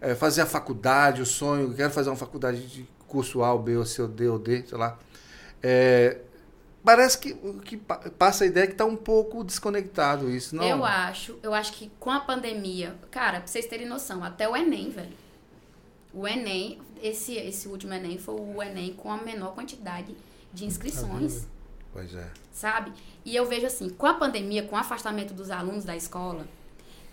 C: é, fazer a faculdade, o sonho, quero fazer uma faculdade de curso A, ou B, ou C, ou D, ou D, sei lá. É, parece que, que passa a ideia que está um pouco desconectado isso, não?
D: Eu acho, eu acho que com a pandemia, cara, pra vocês terem noção, até o Enem, velho. O Enem, esse, esse último Enem foi o Enem com a menor quantidade de inscrições.
C: Pois é.
D: Sabe? E eu vejo assim, com a pandemia, com o afastamento dos alunos da escola,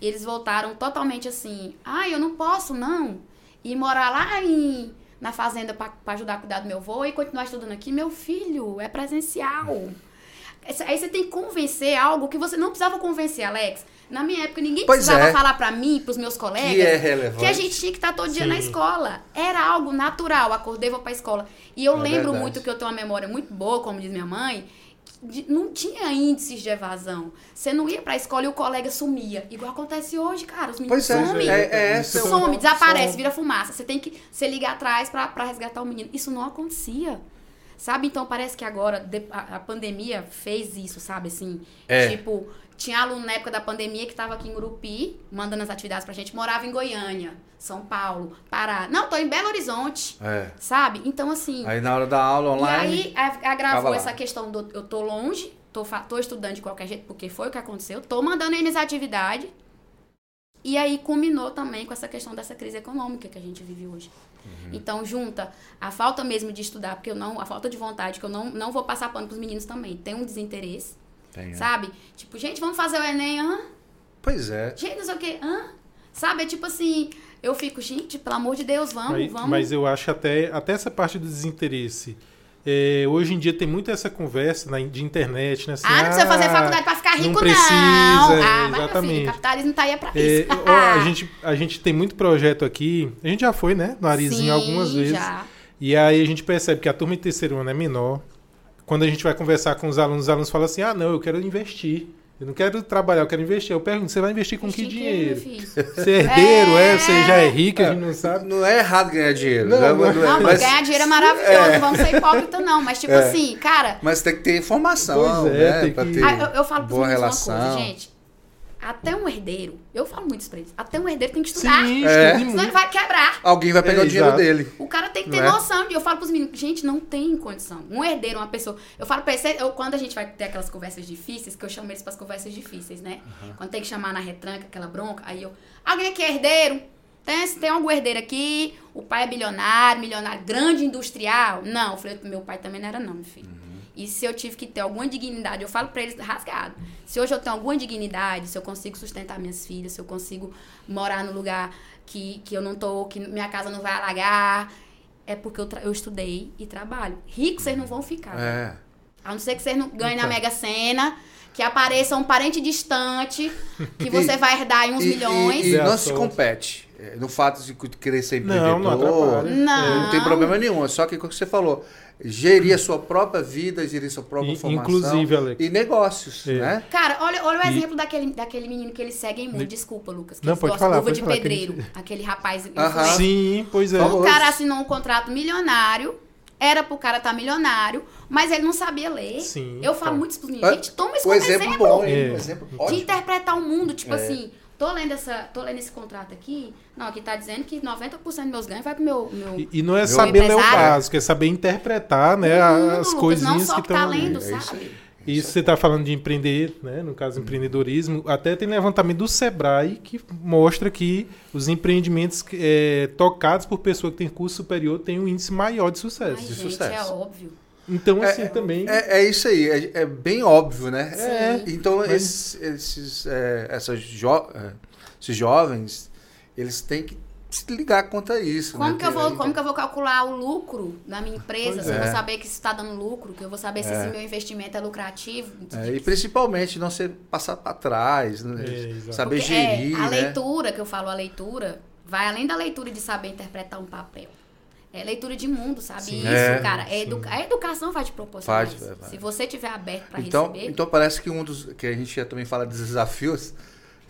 D: eles voltaram totalmente assim, ah, eu não posso não ir morar lá em na fazenda para ajudar a cuidar do meu avô e continuar estudando aqui. Meu filho, é presencial. Aí você tem que convencer algo que você não precisava convencer, Alex. Na minha época, ninguém
C: pois
D: precisava
C: é.
D: falar para mim, pros meus colegas,
C: que, é relevante.
D: que a gente tinha que estar todo dia Sim. na escola. Era algo natural. Acordei, vou pra escola. E eu é lembro verdade. muito que eu tenho uma memória muito boa, como diz minha mãe, de, não tinha índices de evasão. Você não ia pra escola e o colega sumia. Igual acontece hoje, cara. Os meninos
C: pois é,
D: somem.
C: É, é, é
D: some, desaparece, vira fumaça. Você tem que você ligar atrás pra, pra resgatar o menino. Isso não acontecia. Sabe? Então parece que agora a, a pandemia fez isso, sabe? Assim,
C: é.
D: tipo, tinha aluno na época da pandemia que estava aqui em Gurupi, mandando as atividades pra gente, morava em Goiânia, São Paulo, Pará. Não, tô em Belo Horizonte.
C: É.
D: Sabe? Então, assim.
C: Aí na hora da aula online.
D: E aí agravou essa questão do eu tô longe, tô, tô estudando de qualquer jeito, porque foi o que aconteceu, tô mandando aí minhas atividades. E aí culminou também com essa questão dessa crise econômica que a gente vive hoje. Uhum. Então, junta a falta mesmo de estudar, porque eu não, a falta de vontade, que eu não, não vou passar pano pros meninos também. Tem um desinteresse. Tem, é. Sabe? Tipo, gente, vamos fazer o Enem, hã?
C: Pois é.
D: Gente, não sei o quê, hã? Sabe? É tipo assim, eu fico, gente, pelo amor de Deus, vamos,
B: mas,
D: vamos.
B: Mas eu acho até, até essa parte do desinteresse. É, hoje em dia tem muito essa conversa na, de internet, né? Assim,
D: ah, não precisa fazer ah, faculdade para ficar rico, não.
B: Precisa,
D: não.
B: Ah, mas exatamente.
D: Filho, capitalismo tá aí é pra
B: é,
D: isso.
B: ó, a, gente, a gente tem muito projeto aqui. A gente já foi, né? No Arizinho
D: Sim,
B: algumas vezes.
D: Já.
B: E aí a gente percebe que a turma de terceiro ano é menor. Quando a gente vai conversar com os alunos, os alunos falam assim: ah, não, eu quero investir. Eu não quero trabalhar, eu quero investir. Eu pergunto, você vai investir com que dinheiro? Você é herdeiro, é. é? Você já é rico, a gente não sabe.
C: Não é errado ganhar dinheiro.
B: Não,
C: não,
B: não,
D: não, não mas... ganhar dinheiro é maravilhoso, é. não vamos ser hipócritas, não. Mas, tipo é. assim, cara.
C: Mas tem que ter informação,
B: pois
C: é,
B: né? Tem
C: que...
B: ter
D: ah, eu, eu falo
C: boa relação.
D: uma coisa, gente. Até um herdeiro, eu falo muito isso pra eles, até um herdeiro tem que estudar.
B: Sim,
C: é.
D: Senão ele vai quebrar.
C: Alguém vai pegar
B: É,
C: o dinheiro
B: exato.
C: dele.
D: O cara tem que ter
C: Não é?
D: noção. E eu falo pros meninos, gente, não tem condição. Um herdeiro, uma pessoa. Eu falo pra eles, eu, quando a gente vai ter aquelas conversas difíceis, que eu chamo eles pras conversas difíceis, né? Quando tem que chamar na retranca, aquela bronca, aí eu. Alguém aqui é herdeiro? Tem, tem algum herdeiro aqui? O pai é bilionário, milionário, grande industrial? Não. Eu falei, meu pai também não era, não, meu filho. E se eu tive que ter alguma dignidade, eu falo pra eles rasgado. Se hoje eu tenho alguma dignidade, se eu consigo sustentar minhas filhas, se eu consigo morar no lugar que, que eu não tô, que minha casa não vai alagar, é porque eu, eu estudei e trabalho. Rico vocês não vão ficar.
C: É.
D: A não ser que vocês não ganhem na
B: Então.
D: Mega Sena, que apareça um parente distante, que você vai herdar aí uns
C: E,
D: milhões.
C: e, e não se compete. É, No fato de querer ser
B: Não, não
C: empreendedor.
B: atrapalha.
D: Não.
C: não tem problema nenhum. É só que o que você falou. Gerir a sua própria vida, gerir sua própria
B: In-
C: formação.
B: inclusive, Alex.
C: E negócios,
B: É.
C: né?
D: Cara, olha, olha o
B: E-
D: exemplo daquele, daquele menino que eles seguem muito. Desculpa, Lucas. Que
B: Não, pode falar,
D: Luva
B: pode
D: de
B: falar,
D: pedreiro. Aquele rapaz.
C: Aham.
D: influencer.
B: Sim, pois é.
D: O cara assinou um contrato milionário, era pro cara estar milionário, mas ele não sabia ler.
B: Sim,
D: Eu falo
B: então.
D: muito isso pros meninos. Gente, toma isso
C: O
D: como
C: exemplo,
D: exemplo.
C: bom, hein?
B: É.
C: Um exemplo
D: de interpretar o mundo, tipo
C: É.
D: assim, tô lendo, essa, tô lendo esse contrato aqui, não, aqui tá dizendo que 90% dos meus ganhos vai pro meu... meu...
B: E, e não é
C: Meu
B: saber ler o básico, é saber interpretar né, as
D: Lucas,
B: coisinhas
D: não
B: que
D: que tá
B: estão
D: lendo,
C: É isso
D: sabe?
B: Isso você está falando de empreender, né? no caso empreendedorismo, até tem levantamento do Sebrae que mostra que os empreendimentos é, tocados por pessoa que tem curso superior têm um índice maior de
D: Ai,
B: sucesso.
D: gente,
C: sucesso.
D: é óbvio.
B: Então,
C: É,
B: assim, também...
C: É, é isso aí, é, é bem óbvio, né?
B: Sim.
C: Então,
B: Mas-
C: esses, esses, é, essas jo- é, esses jovens, eles têm que se ligar contra isso.
D: Como,
C: né?
D: que eu vou, como que eu vou calcular o lucro da minha empresa?
B: Pois
D: se eu
C: é.
D: vou saber que isso está dando lucro, que eu vou saber se
C: É.
D: esse meu investimento é lucrativo.
C: É, e principalmente não ser passar para trás, né?
B: É,
C: saber
D: Porque,
C: gerir,
D: é, a
C: né?
D: leitura, que eu falo, a leitura, vai além da leitura de saber interpretar um papel. É leitura de mundo, sabe?
B: Sim.
D: Isso,
C: É,
D: cara. É educa- A educação vai te proporcionar
C: Vai,
D: isso.
C: vai, vai.
D: Se você tiver aberto para
C: Então,
D: receber.
C: então parece que um dos que a gente também fala dos desafios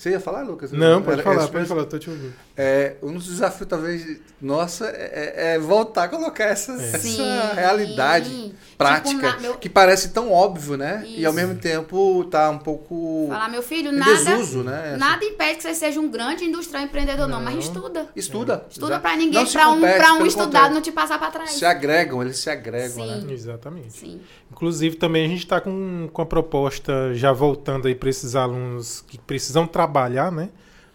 C: Você ia falar, Lucas?
B: Não, pode falar, pode falar, tô te ouvindo.
C: É, um dos desafios, talvez, nossa, é, é voltar a colocar essa, é. essa realidade tipo, prática, tipo, meu... que parece tão óbvio, né? Isso. E ao mesmo tempo tá um pouco.
D: Falar, meu filho, nada, desuso, né? nada impede que você seja um grande industrial empreendedor, não, não mas estuda.
C: Estuda.
D: Estuda para ninguém, para um, pra um estudado não te passar para trás.
C: Se agregam, eles se agregam,
B: Sim. né? Exatamente. Sim. Inclusive, também a gente está com, com a proposta, já voltando aí para esses alunos que precisam trabalhar, né?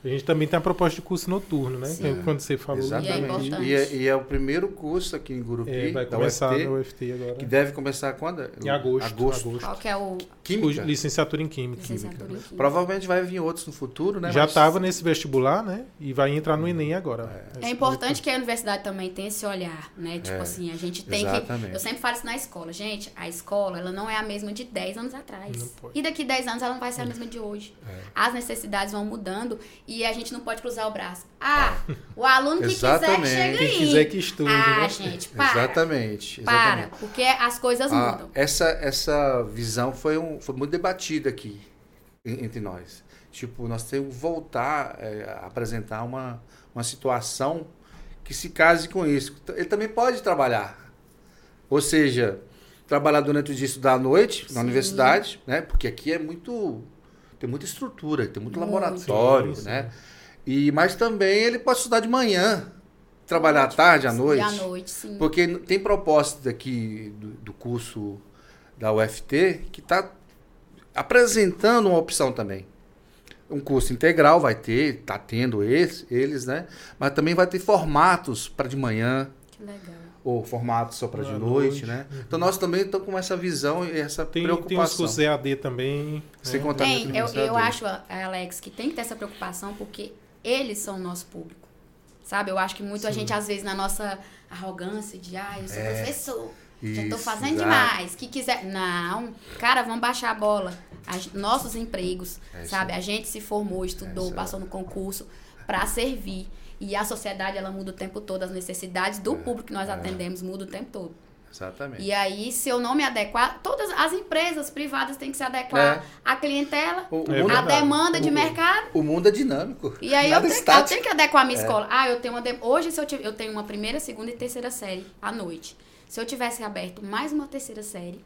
B: A gente também tem a proposta de curso noturno, né? Sim. Quando você falou.
C: Exatamente. E é, e, é, e é, o primeiro curso aqui em Gurupi, é,
B: vai começar UFT, no UFT agora.
C: Que deve começar quando?
B: Em agosto.
C: agosto.
D: agosto. Qual que é o...
B: Química. Licenciatura em Química.
C: Licenciatura em Química. Provavelmente vai vir outros no futuro, né?
B: Já estava Mas... nesse vestibular, né? E vai entrar no Enem agora.
D: É, é importante que a universidade também tenha esse olhar, né? Tipo é. assim, a gente tem Exatamente. que... Eu sempre falo isso na escola. Gente, a escola, ela não é a mesma de 10 anos atrás. E daqui 10 anos ela não vai ser a mesma de hoje. É. As necessidades vão mudando e a gente não pode cruzar o braço. Ah, o aluno que quiser chega
B: aí. Quem quiser que estude.
D: Ah, né? gente, para.
C: Exatamente,
D: exatamente. Para, porque as coisas ah, mudam.
C: Essa, essa visão foi, um, foi muito debatida aqui entre nós. Tipo, nós temos que voltar é, a apresentar uma, uma situação que se case com isso. Ele também pode trabalhar. Ou seja, trabalhar durante o dia, estudar à noite Sim. na universidade, né? Porque aqui é muito tem muita estrutura, tem muito, muito laboratório, né? E, mas também ele pode estudar de manhã, trabalhar à tarde, à noite.
D: à noite, sim.
C: Porque tem propostas aqui do, do curso da UFT que está apresentando uma opção também. Um curso integral vai ter, está tendo eles, eles, né? Mas também vai ter formatos para de manhã.
D: Que legal
C: ou formato só para de noite, noite, né? Uhum. Então nós também estamos com essa visão e essa
B: tem,
C: preocupação.
B: Tem os EAD também.
C: Sem né? contar
D: tem, eu, eu acho, Alex, que tem que ter essa preocupação porque eles são o nosso público. Sabe? Eu acho que muito Sim. a gente, às vezes, na nossa arrogância de, ah, eu sou é, professor, isso, já estou fazendo exato. demais, que quiser. Não, cara, vamos baixar a bola. As, nossos empregos, é sabe? A gente se formou, estudou, é passou no concurso para servir. E a sociedade, ela muda o tempo todo. As necessidades do é, público que nós é. atendemos mudam o tempo todo.
C: Exatamente.
D: E aí, se eu não me adequar, todas as empresas privadas têm que se adequar é. à clientela, o, o à demanda de
C: o,
D: mercado.
C: O mundo é dinâmico.
D: E aí eu tenho, eu tenho, que adequar a minha é. escola. Ah, eu tenho uma de... hoje se eu, eu tenho uma primeira, segunda e terceira série à noite. Se eu tivesse aberto mais uma terceira série,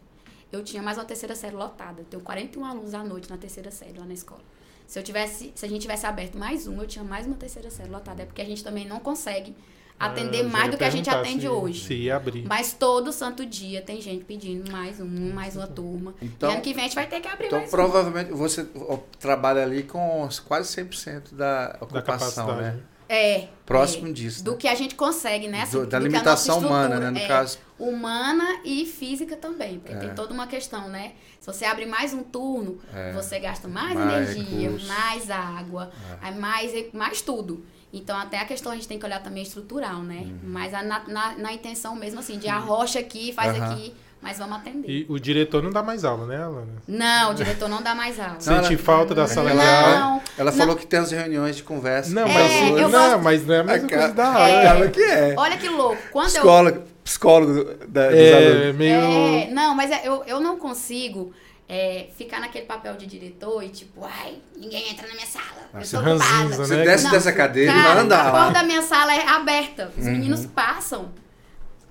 D: eu tinha mais uma terceira série lotada. Eu tenho 41 alunos à noite na terceira série lá na escola. Se eu tivesse, se a gente tivesse aberto mais uma, eu tinha mais uma terceira série lotada. É porque a gente também não consegue atender ah, mais do que a gente atende
B: se,
D: hoje.
B: Se abrir.
D: Mas todo santo dia tem gente pedindo mais um, mais uma turma. Então, e ano que vem a gente vai ter que abrir
C: então
D: mais
C: provavelmente você trabalha ali com quase 100% da ocupação, da né?
D: É.
C: Próximo
D: é,
C: disso.
D: Do
C: né?
D: que a gente consegue, né?
C: Assim, do, da limitação humana, né? No
D: é,
C: caso.
D: Humana e física também. Porque é. tem toda uma questão, né? Se você abre mais um turno, é. você gasta mais, mais energia, mais água, é. mais, mais tudo. Então, até a questão a gente tem que olhar também estrutural, né? Uhum. Mas a, na, na, na, intenção mesmo, assim, de arrocha aqui, faz uhum. aqui mas vamos atender.
B: E o diretor não dá mais aula, né, Alana?
D: Não, o diretor não dá mais aula.
B: Sente falta da sala de aula?
C: Não. Ela falou não. que tem as reuniões de conversa.
B: Não, mas, é, não, gosto... mas não é a mesma a coisa da aula.
C: É, ela que é.
D: Olha que louco. Quando
C: psicólogo,
D: eu...
C: psicólogo da, dos
B: é, alunos. Meio...
D: É, não, mas é, eu, eu não consigo... É, ficar naquele papel de diretor e tipo, ai, ninguém entra na minha sala. eu sou ocupada.
C: Você né? desce não, dessa cadeira cara, e vai andar.
D: A porta da minha sala é aberta. Os uhum. meninos passam.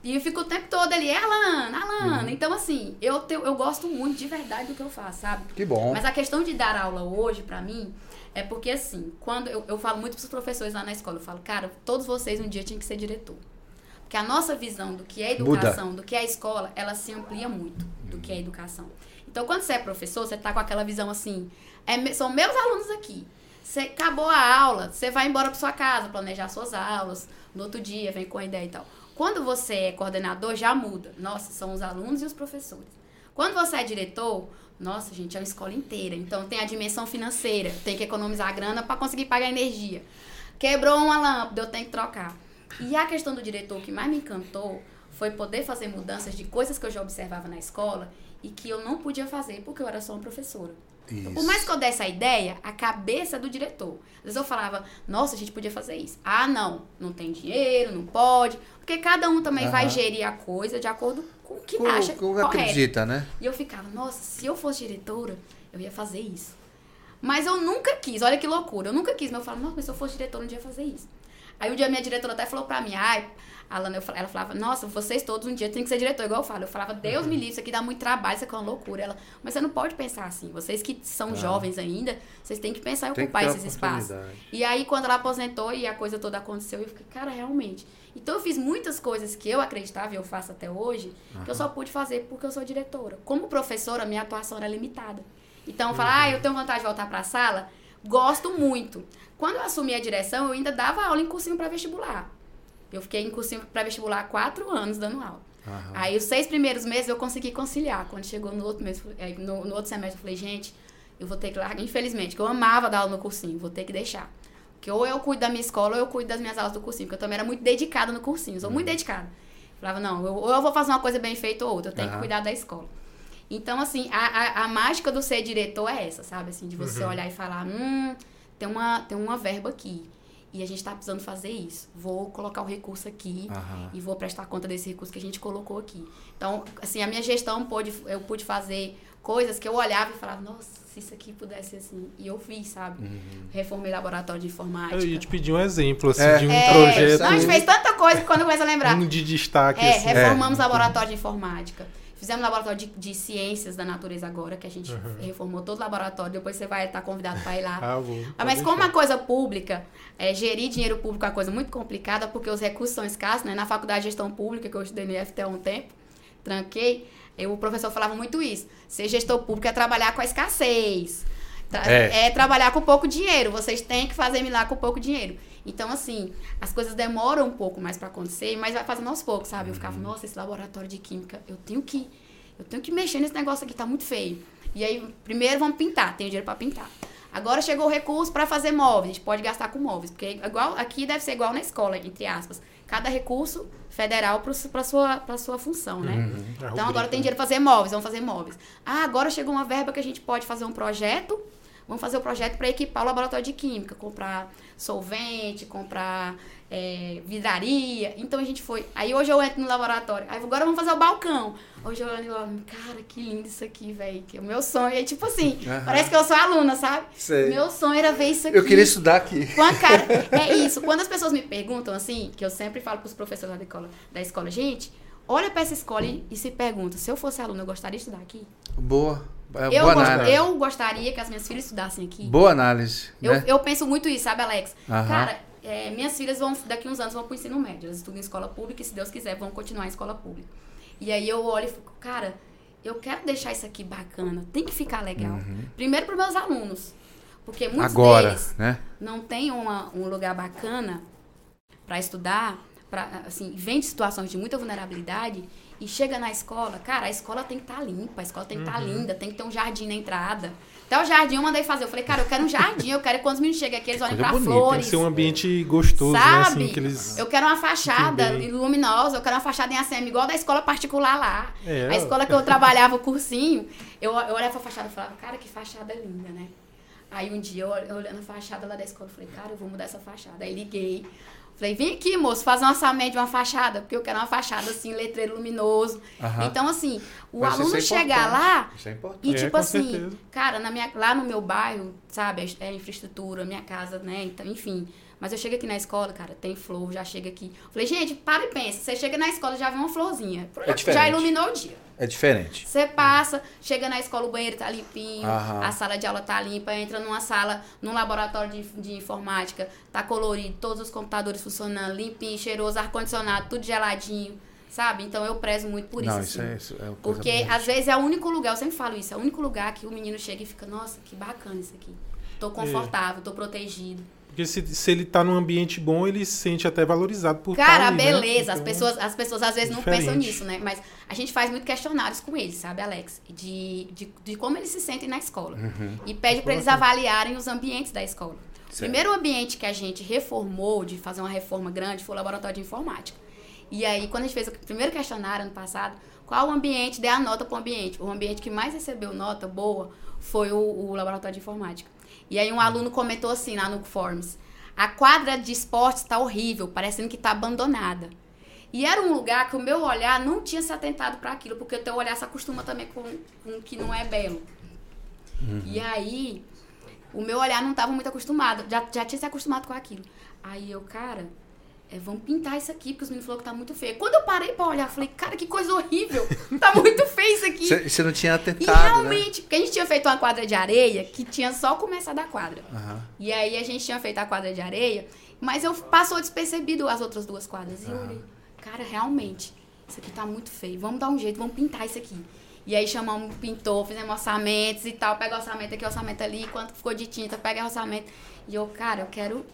D: E eu fico o tempo todo ali, é Alana, Alana. Uhum. Então, assim, eu, te, eu gosto muito de verdade do que eu faço, sabe?
C: Que bom.
D: Mas a questão de dar aula hoje, pra mim, é porque, assim, quando eu, eu falo muito pros professores lá na escola, eu falo, cara, todos vocês um dia tinham que ser diretor. Porque a nossa visão do que é educação, Muda. do que é escola, ela se amplia muito do que é educação. Então, quando você é professor, você tá com aquela visão assim, é, são meus alunos aqui. Você acabou a aula, você vai embora para sua casa, planejar suas aulas, no outro dia vem com a ideia e tal. Quando você é coordenador, já muda. Nossa, são os alunos e os professores. Quando você é diretor, nossa, gente, é uma escola inteira. Então tem a dimensão financeira, tem que economizar grana para conseguir pagar energia. Quebrou uma lâmpada, eu tenho que trocar. E a questão do diretor que mais me encantou foi poder fazer mudanças de coisas que eu já observava na escola e que eu não podia fazer porque eu era só uma professora. Então, por mais que eu desse a ideia, a cabeça do diretor. Às vezes eu falava, nossa, a gente podia fazer isso. Ah, não, não tem dinheiro, não pode. Porque cada um também uhum. vai gerir a coisa de acordo com o que com, acha com correto.
C: acredita, né?
D: E eu ficava, nossa, se eu fosse diretora, eu ia fazer isso. Mas eu nunca quis, olha que loucura, eu nunca quis, mas eu falo, nossa, mas se eu fosse diretor, um dia ia fazer isso. Aí um dia minha diretora até falou pra mim, ai, Alana, ela falava, nossa, vocês todos um dia têm que ser diretor, igual eu falo. Eu falava, Deus me livre, isso aqui dá muito trabalho, isso aqui é uma loucura. Ela, mas você não pode pensar assim. Vocês que são ah. jovens ainda, vocês têm que pensar em tem ocupar esses espaços. E aí, quando ela aposentou e a coisa toda aconteceu, eu fiquei, cara, realmente. Então, eu fiz muitas coisas que eu acreditava e eu faço até hoje, uhum. que eu só pude fazer porque eu sou diretora. Como professora, minha atuação era limitada. Então, eu uhum. ah, eu tenho vontade de voltar para a sala, gosto muito. Quando eu assumi a direção, eu ainda dava aula em cursinho para vestibular. Eu fiquei em cursinho para vestibular quatro anos dando aula. Uhum. Aí os seis primeiros meses eu consegui conciliar. Quando chegou no outro mês, é, no, no outro semestre, eu falei, gente, eu vou ter que largar, infelizmente, que eu amava dar aula no cursinho, vou ter que deixar. Porque ou eu cuido da minha escola ou eu cuido das minhas aulas do cursinho, porque eu também era muito dedicada no cursinho, sou muito uhum. dedicada. Falava, não, eu, ou eu vou fazer uma coisa bem feita ou outra, eu tenho uhum. que cuidar da escola. Então, assim, a, a, a, mágica do ser diretor é essa, sabe? Assim, de você uhum. olhar e falar, hum, tem uma, tem uma verba aqui. E a gente está precisando fazer isso. Vou colocar o recurso aqui uhum. e vou prestar conta desse recurso que a gente colocou aqui. Então, assim, a minha gestão pôde, eu pude fazer coisas que eu olhava e falava, nossa, se isso aqui pudesse assim. E eu fiz, sabe? Uhum. Reformei laboratório de informática. Eu
B: ia te pedir um exemplo, assim, é. de um é, projeto.
D: Não, a gente fez tanta coisa que quando eu começo a lembrar.
B: Um de destaque.
D: É, assim. reformamos é. laboratório de informática. Fizemos laboratório de, de, ciências da natureza agora, que a gente uhum. reformou todo o laboratório. Depois você vai estar convidado para ir lá.
B: ah, vou,
D: ah, mas como a coisa pública, é, gerir dinheiro público é uma coisa muito complicada, porque os recursos são escassos, né? Na faculdade de gestão pública, que eu estudei no IFT há um tempo, tranquei, eu, o professor falava muito isso. Ser gestor público é trabalhar com a escassez. É. é trabalhar com pouco dinheiro. Vocês têm que fazer milagre com pouco dinheiro. Então, assim, as coisas demoram um pouco mais para acontecer, mas vai fazendo aos poucos, sabe? Eu ficava, uhum. nossa, esse laboratório de química, eu tenho que. Eu tenho que mexer nesse negócio aqui, tá muito feio. E aí, primeiro vamos pintar, tenho dinheiro para pintar. Agora chegou o recurso para fazer móveis, a gente pode gastar com móveis, porque igual aqui deve ser igual na escola, entre aspas. Cada recurso federal para sua para sua função, né? Uhum. Então agora tem dinheiro para fazer móveis, vamos fazer móveis. Ah, agora chegou uma verba que a gente pode fazer um projeto Vamos fazer o projeto para equipar o laboratório de química, comprar solvente, comprar é, vidraria. Então a gente foi. Aí hoje eu entro no laboratório. Aí agora vamos fazer o balcão. Hoje eu olho e cara, que lindo isso aqui, velho. O meu sonho é tipo assim, uhum. parece que eu sou aluna, sabe? Sei. Meu sonho era ver isso aqui.
C: Eu queria estudar aqui.
D: Com a cara. É isso. Quando as pessoas me perguntam assim, que eu sempre falo para os professores da escola, da escola, gente, olha para essa escola e, e se pergunta, se eu fosse aluna, eu gostaria de estudar aqui?
C: Boa.
D: É, eu, gost, eu gostaria que as minhas filhas estudassem aqui.
C: Boa análise.
D: Eu, né? eu penso muito isso, sabe, Alex? Cara, é, minhas filhas vão, daqui uns anos, vão pro ensino médio. Elas estudam em escola pública e, se Deus quiser, vão continuar em escola pública. E aí eu olho e fico, cara, eu quero deixar isso aqui bacana, tem que ficar legal. Uhum. Primeiro para meus alunos, porque muitos Agora, deles né? não têm uma, um lugar bacana para estudar, pra, assim, vem de situações de muita vulnerabilidade e chega na escola, cara, a escola tem que estar tá limpa, a escola tem que estar tá uhum. linda, tem que ter um jardim na entrada. Até o jardim eu mandei fazer. Eu falei, cara, eu quero um jardim, eu quero que quando os meninos chegam aqui, eles olhem pra bonito, flores. Tem que
B: ser um ambiente gostoso, Sabe? né? Assim, que eles...
D: Eu quero uma fachada luminosa, eu quero uma fachada em ACM, igual da escola particular lá. É, a escola que eu trabalhava, o cursinho, eu, eu olhava pra fachada e falava, cara, que fachada linda, né? Aí um dia, eu olhando a fachada lá da escola, eu falei, cara, eu vou mudar essa fachada. Aí liguei. Falei, vem aqui, moço, fazer um orçamento de uma fachada, porque eu quero uma fachada assim, letreiro luminoso. Uhum. Então, assim, o Mas aluno é chegar lá
C: é
D: e, tipo é, assim, certeza. cara, na minha, lá no meu bairro, sabe, é, é infraestrutura, minha casa, né? Então, enfim. Mas eu chego aqui na escola, cara, tem flor, já chega aqui. Falei, gente, para e pensa. Você chega na escola já vê uma florzinha. É já iluminou o dia.
C: É diferente.
D: Você passa, chega na escola, o banheiro tá limpinho, Aham. a sala de aula tá limpa, entra numa sala, num laboratório de, de informática, tá colorido, todos os computadores funcionando, limpinho, cheiroso, ar-condicionado, tudo geladinho. Sabe? Então eu prezo muito por
C: Não,
D: isso.
C: Não, isso
D: assim.
C: é, isso
D: é Porque às vezes é o único lugar, eu sempre falo isso, é o único lugar que o menino chega e fica, nossa, que bacana isso aqui. Tô confortável, é. tô protegido.
B: Porque se, se ele tá num ambiente bom, ele se sente até valorizado por
D: Cara,
B: tá ali,
D: né? beleza. Né? As, pessoas, as pessoas às vezes diferente. não pensam nisso, né? Mas a gente faz muito questionários com eles, sabe, Alex? De, de, de como eles se sentem na escola. Uhum. E pede para eles avaliarem os ambientes da escola. Certo. O primeiro ambiente que a gente reformou, de fazer uma reforma grande, foi o laboratório de informática. E aí, quando a gente fez o primeiro questionário ano passado, qual o ambiente, dê a nota para o ambiente. O ambiente que mais recebeu nota boa foi o, o laboratório de informática. E aí um aluno comentou assim lá no Forms, a quadra de esportes está horrível, parecendo que está abandonada. E era um lugar que o meu olhar não tinha se atentado para aquilo, porque o teu olhar se acostuma também com, com o que não é belo. Uhum. E aí, o, o meu olhar não estava muito acostumado, já, já tinha se acostumado com aquilo. Aí eu, cara, é, vamos pintar isso aqui, porque os meninos falaram que tá muito feio. Quando eu parei pra olhar, falei, cara, que coisa horrível. Tá muito feio isso aqui.
C: Você não tinha atentado, E
D: né? realmente, né? porque a gente tinha feito uma quadra de areia que tinha só começado a quadra.
C: Uhum.
D: E aí a gente tinha feito a quadra de areia, mas eu passou despercebido as outras duas quadras. E eu olhei, cara, realmente, isso aqui tá muito feio. Vamos dar um jeito, vamos pintar isso aqui. E aí chamamos o pintor, fizemos orçamentos e tal. Pega o orçamento aqui, orçamento ali. Quanto ficou de tinta, pega o orçamento. E eu, cara, eu quero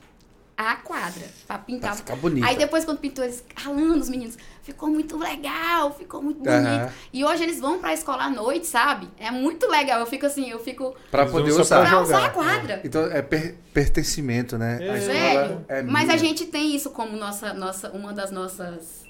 D: a quadra pra pintar. Pra
C: ficar bonito.
D: Aí depois quando pintou eles ralando os meninos, ficou muito legal, ficou muito bonito. Uhum. E hoje eles vão pra escola à noite, sabe? É muito legal. Eu fico assim, eu fico
C: para poder usar,
D: pra usar a quadra.
C: Então é per pertencimento, né?
D: É. A escola é Mas minha. a gente tem isso como nossa nossa uma das nossas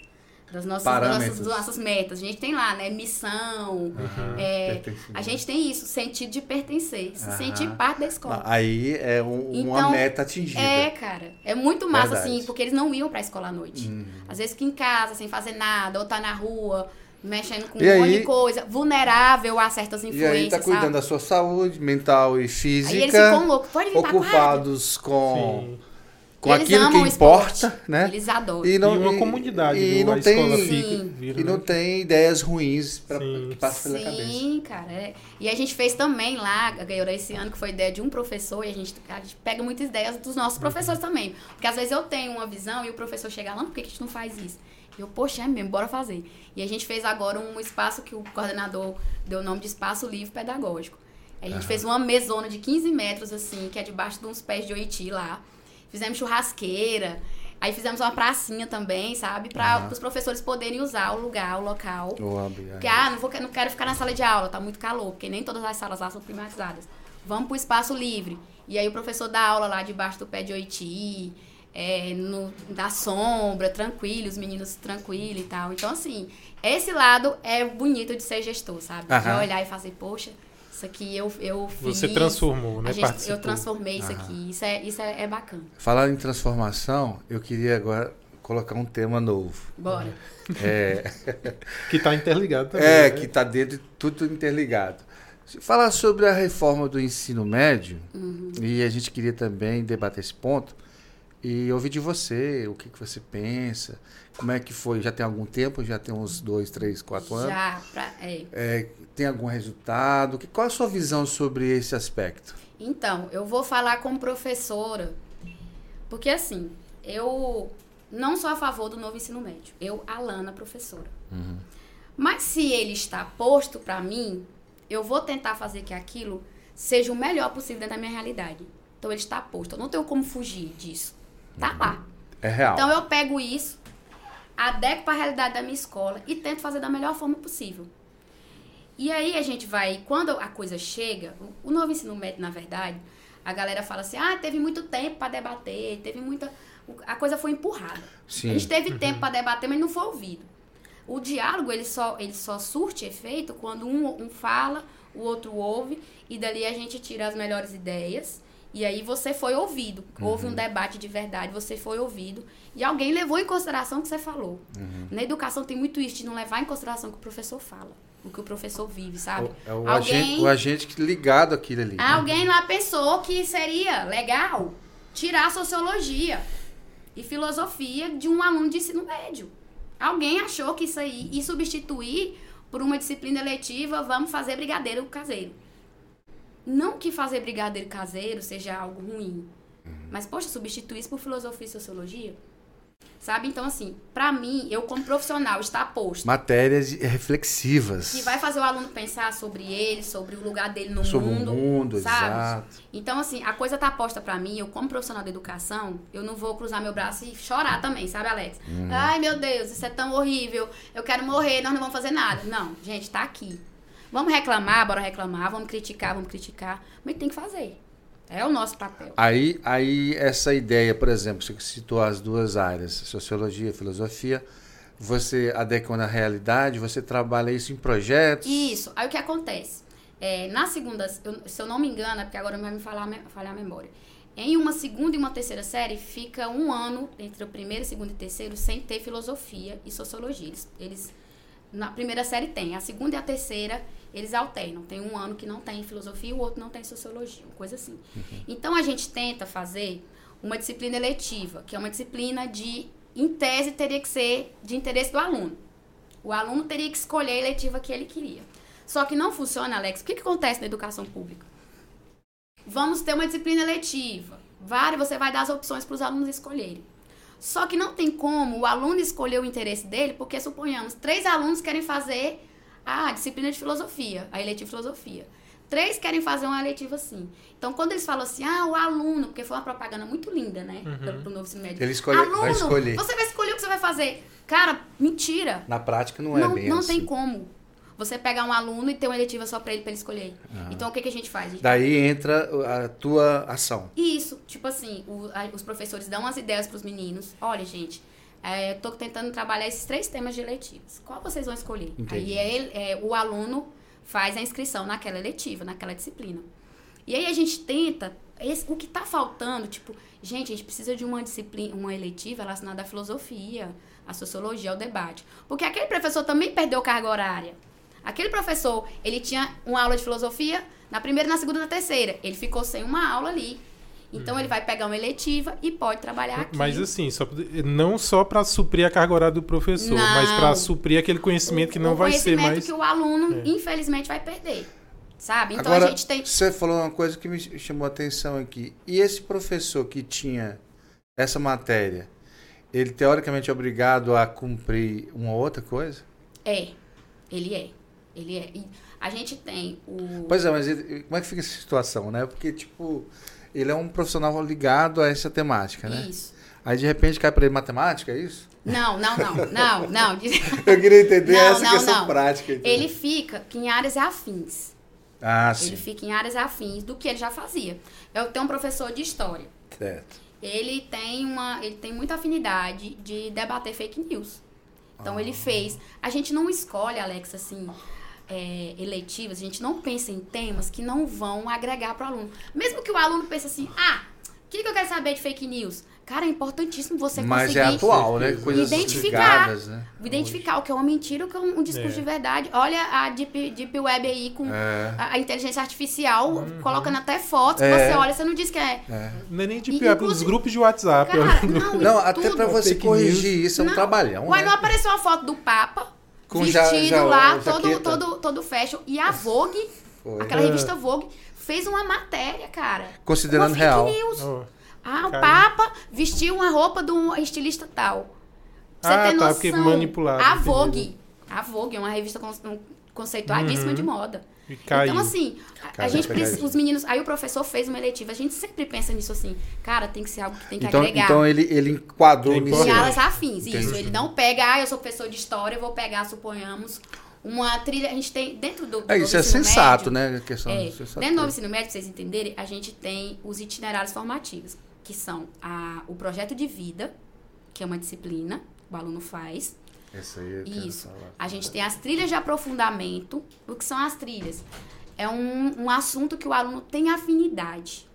D: das nossas, nossas, das nossas metas. A gente tem lá, né? Missão. Uhum, é, a gente tem isso, sentido de pertencer, se uhum. sentir parte da escola.
C: Aí é um, então, uma meta atingida.
D: É, cara. É muito massa, Verdade. assim, porque eles não iam pra escola à noite. Uhum. Às vezes que em casa, sem fazer nada, ou tá na rua mexendo com e um aí, monte de coisa, vulnerável a certas influências. E aí
C: tá cuidando
D: sabe?
C: da sua saúde mental e física. Aí
D: eles ficam loucos, pode vir
C: Ocupados com. Sim com eles aquilo que importa, né?
D: Eles adoram.
B: E, não, e uma comunidade.
C: E, não tem, fica, vira, e não né? tem ideias ruins pra, que passam pela cabeça.
D: Sim, cara. É. E a gente fez também lá, ganhou esse ano, que foi ideia de um professor, e a gente, a gente pega muitas ideias dos nossos professores uhum. também. Porque às vezes eu tenho uma visão e o professor chega lá, por que a gente não faz isso? E eu, poxa, é mesmo, bora fazer. E a gente fez agora um espaço que o coordenador deu o nome de Espaço Livre Pedagógico. A gente uhum. fez uma mesona de 15 metros, assim, que é debaixo de uns pés de oiti lá fizemos churrasqueira. Aí fizemos uma pracinha também, sabe? Para os professores poderem usar o lugar, o local. Porque, ah, não, vou, não quero ficar na sala de aula, tá muito calor, porque nem todas as salas lá são climatizadas. Vamos pro espaço livre. E aí o professor dá aula lá debaixo do pé de oiti, é, no, da sombra, tranquilo, os meninos tranquilos e tal. Então, assim, esse lado é bonito de ser gestor, sabe? De olhar e fazer, poxa, isso aqui eu, eu fiz.
B: Você transformou, né?
D: Gente, eu transformei isso aqui. Isso, é, isso é, é bacana.
C: Falar em transformação, eu queria agora colocar um tema novo.
D: Bora.
C: É...
B: que está interligado também.
C: É,
B: né?
C: que está dentro de tudo interligado. Falar sobre a reforma do ensino médio, uhum. e a gente queria também debater esse ponto, e ouvir de você, o que, que você pensa, como é que foi? Já tem algum tempo? Já tem uns dois, três, quatro anos?
D: Já, pra, é.
C: é. Tem algum resultado? Qual a sua visão sobre esse aspecto?
D: Então, eu vou falar como professora, porque assim, eu não sou a favor do novo ensino médio. Eu, Alana, professora.
C: Uhum.
D: Mas se ele está posto para mim, eu vou tentar fazer que aquilo seja o melhor possível dentro da minha realidade. Então ele está posto. Eu não tenho como fugir disso. Tá uhum. lá.
C: É real.
D: Então eu pego isso, adequo para a realidade da minha escola e tento fazer da melhor forma possível. E aí a gente vai, quando a coisa chega, o novo ensino médio, na verdade, a galera fala assim: ah, teve muito tempo para debater, teve muita. A coisa foi empurrada.
C: Sim.
D: A gente teve uhum. tempo para debater, mas não foi ouvido. O diálogo ele só, ele só surte efeito quando um, um fala, o outro ouve, e dali a gente tira as melhores ideias e aí você foi ouvido. Uhum. Houve um debate de verdade, você foi ouvido. E alguém levou em consideração o que você falou.
C: Uhum.
D: Na educação tem muito isso de não levar em consideração o que o professor fala. O que o professor vive, sabe?
C: É o, alguém, agente, o agente ligado àquilo ali. Né?
D: Alguém lá pensou que seria legal tirar sociologia e filosofia de um aluno de ensino médio. Alguém achou que isso aí e substituir por uma disciplina eletiva, vamos fazer brigadeiro caseiro. Não que fazer brigadeiro caseiro seja algo ruim. Uhum. Mas, poxa, substituir isso por filosofia e sociologia? Sabe? Então, assim, para mim, eu como profissional, está posto.
C: Matérias reflexivas.
D: Que vai fazer o aluno pensar sobre ele, sobre o lugar dele no
C: sobre
D: mundo.
C: Sobre o mundo,
D: sabe?
C: exato.
D: Então, assim, a coisa tá posta para mim, eu como profissional da educação, eu não vou cruzar meu braço e chorar também, sabe, Alex? Uhum. Ai, meu Deus, isso é tão horrível, eu quero morrer, nós não vamos fazer nada. Não, gente, tá aqui. Vamos reclamar, bora reclamar, vamos criticar, vamos criticar, mas tem que fazer. É o nosso papel.
C: Aí, aí essa ideia, por exemplo, você citou as duas áreas, sociologia e filosofia, você adequa na realidade, você trabalha isso em projetos?
D: Isso. Aí o que acontece? É, na segunda, eu, se eu não me engano, é porque agora vai me falar, falhar a memória. Em uma segunda e uma terceira série, fica um ano entre o primeiro, segundo e terceiro sem ter filosofia e sociologia. Eles, eles na primeira série tem, a segunda e a terceira eles alternam. Tem um ano que não tem filosofia e o outro não tem sociologia, uma coisa assim. Uhum. Então a gente tenta fazer uma disciplina eletiva, que é uma disciplina de, em tese, teria que ser de interesse do aluno. O aluno teria que escolher a eletiva que ele queria. Só que não funciona, Alex. O que, que acontece na educação pública? Vamos ter uma disciplina eletiva. Várias, você vai dar as opções para os alunos escolherem. Só que não tem como o aluno escolher o interesse dele, porque suponhamos, três alunos querem fazer a disciplina de filosofia, a eletiva de filosofia. Três querem fazer uma eletiva assim. Então, quando eles falam assim, ah, o aluno, porque foi uma propaganda muito linda, né? Uhum. Pro novo ensino médio.
C: Ele escolhe,
D: aluno,
C: vai escolher.
D: Você vai escolher o que você vai fazer. Cara, mentira.
C: Na prática não é
D: não,
C: bem
D: não
C: assim.
D: Não tem como você pegar um aluno e ter uma eletiva só para ele, para ele escolher. Ah. Então, o que, que a gente faz? A gente
C: Daí entra a tua ação.
D: Isso. Tipo assim, o, a, os professores dão as ideias para os meninos. Olha, gente, é, tô tentando trabalhar esses três temas de eletivas. Qual vocês vão escolher? Entendi. Aí é, é, o aluno faz a inscrição naquela eletiva, naquela disciplina. E aí a gente tenta... Esse, o que está faltando, tipo... Gente, a gente precisa de uma disciplina, uma eletiva relacionada à filosofia, à sociologia, ao debate. Porque aquele professor também perdeu carga horária. Aquele professor, ele tinha uma aula de filosofia na primeira, na segunda e na terceira. Ele ficou sem uma aula ali. Então ele vai pegar uma eletiva e pode trabalhar aqui.
B: Mas assim, só, não só para suprir a carga horária do professor, não, mas para suprir aquele conhecimento
D: o,
B: que não vai ser mais.
D: conhecimento que o aluno, é. infelizmente, vai perder. Sabe? Então
C: Agora,
D: a gente tem.
C: Você falou uma coisa que me chamou a atenção aqui. E esse professor que tinha essa matéria, ele teoricamente é obrigado a cumprir uma outra coisa?
D: É, ele é. Ele é. E a gente tem o.
C: Pois é, mas ele, como é que fica essa situação, né? Porque, tipo, ele é um profissional ligado a essa temática, né? Isso. Aí de repente cai para ele matemática, é isso?
D: Não, não, não, não, não.
C: Eu queria entender não, essa não, questão não. prática.
D: Entendeu? Ele fica em áreas afins.
C: Ah, sim.
D: Ele fica em áreas afins do que ele já fazia. Eu tenho um professor de história.
C: Certo.
D: Ele tem uma, ele tem muita afinidade de debater fake news. Então ah. ele fez. A gente não escolhe, Alex, assim é, eletivas, a gente não pensa em temas que não vão agregar para o aluno. Mesmo que o aluno pense assim, ah, o que, que, eu quero saber de fake news? Cara, é importantíssimo você
C: Mas
D: conseguir...
C: Mas é atual, né? Coisas
D: identificar,
C: ligadas, né?
D: Identificar o que é uma mentira, o que é um, discurso é. de verdade. Olha a Deep, Deep Web aí com é. a, a, inteligência artificial, uhum. colocando até fotos, é. você olha, você não diz que é...
B: é. Não é nem Deep Web, os grupos de WhatsApp.
D: Cara, não,
C: não até para você corrigir isso é um não, trabalhão,
D: Mas
C: né?
D: não apareceu uma foto do Papa com vestido já, já, lá, todo, todo, todo fashion. E a Vogue, Foi. aquela revista Vogue, fez uma matéria, cara.
C: Considerando uma real.
D: News. Oh, ah, o Papa vestiu uma roupa de um estilista tal.
B: Você ah, tem tá, noção? porque manipulado.
D: A Vogue. A Vogue é uma revista conceituadíssima uhum. de moda. Então, assim, a, a gente precisa, os meninos. Aí o professor fez uma eletiva. A gente sempre pensa nisso assim, cara, tem que ser algo que tem que
C: então,
D: agregar.
C: Então ele, ele enquadrou nisso.
D: Em áreas afins, Entendi. isso. Ele não pega, ah, eu sou professor de história, eu vou pegar, suponhamos, uma trilha. A gente tem dentro do.
C: É, isso é sensato, médio, né? A questão
D: é, dentro do ensino médio, pra vocês entenderem, a gente tem os itinerários formativos, que são a, o projeto de vida, que é uma disciplina, o aluno faz.
C: Essa aí eu
D: Isso. A gente tem as trilhas de aprofundamento. O que são as trilhas? É um, um assunto que o aluno tem afinidade.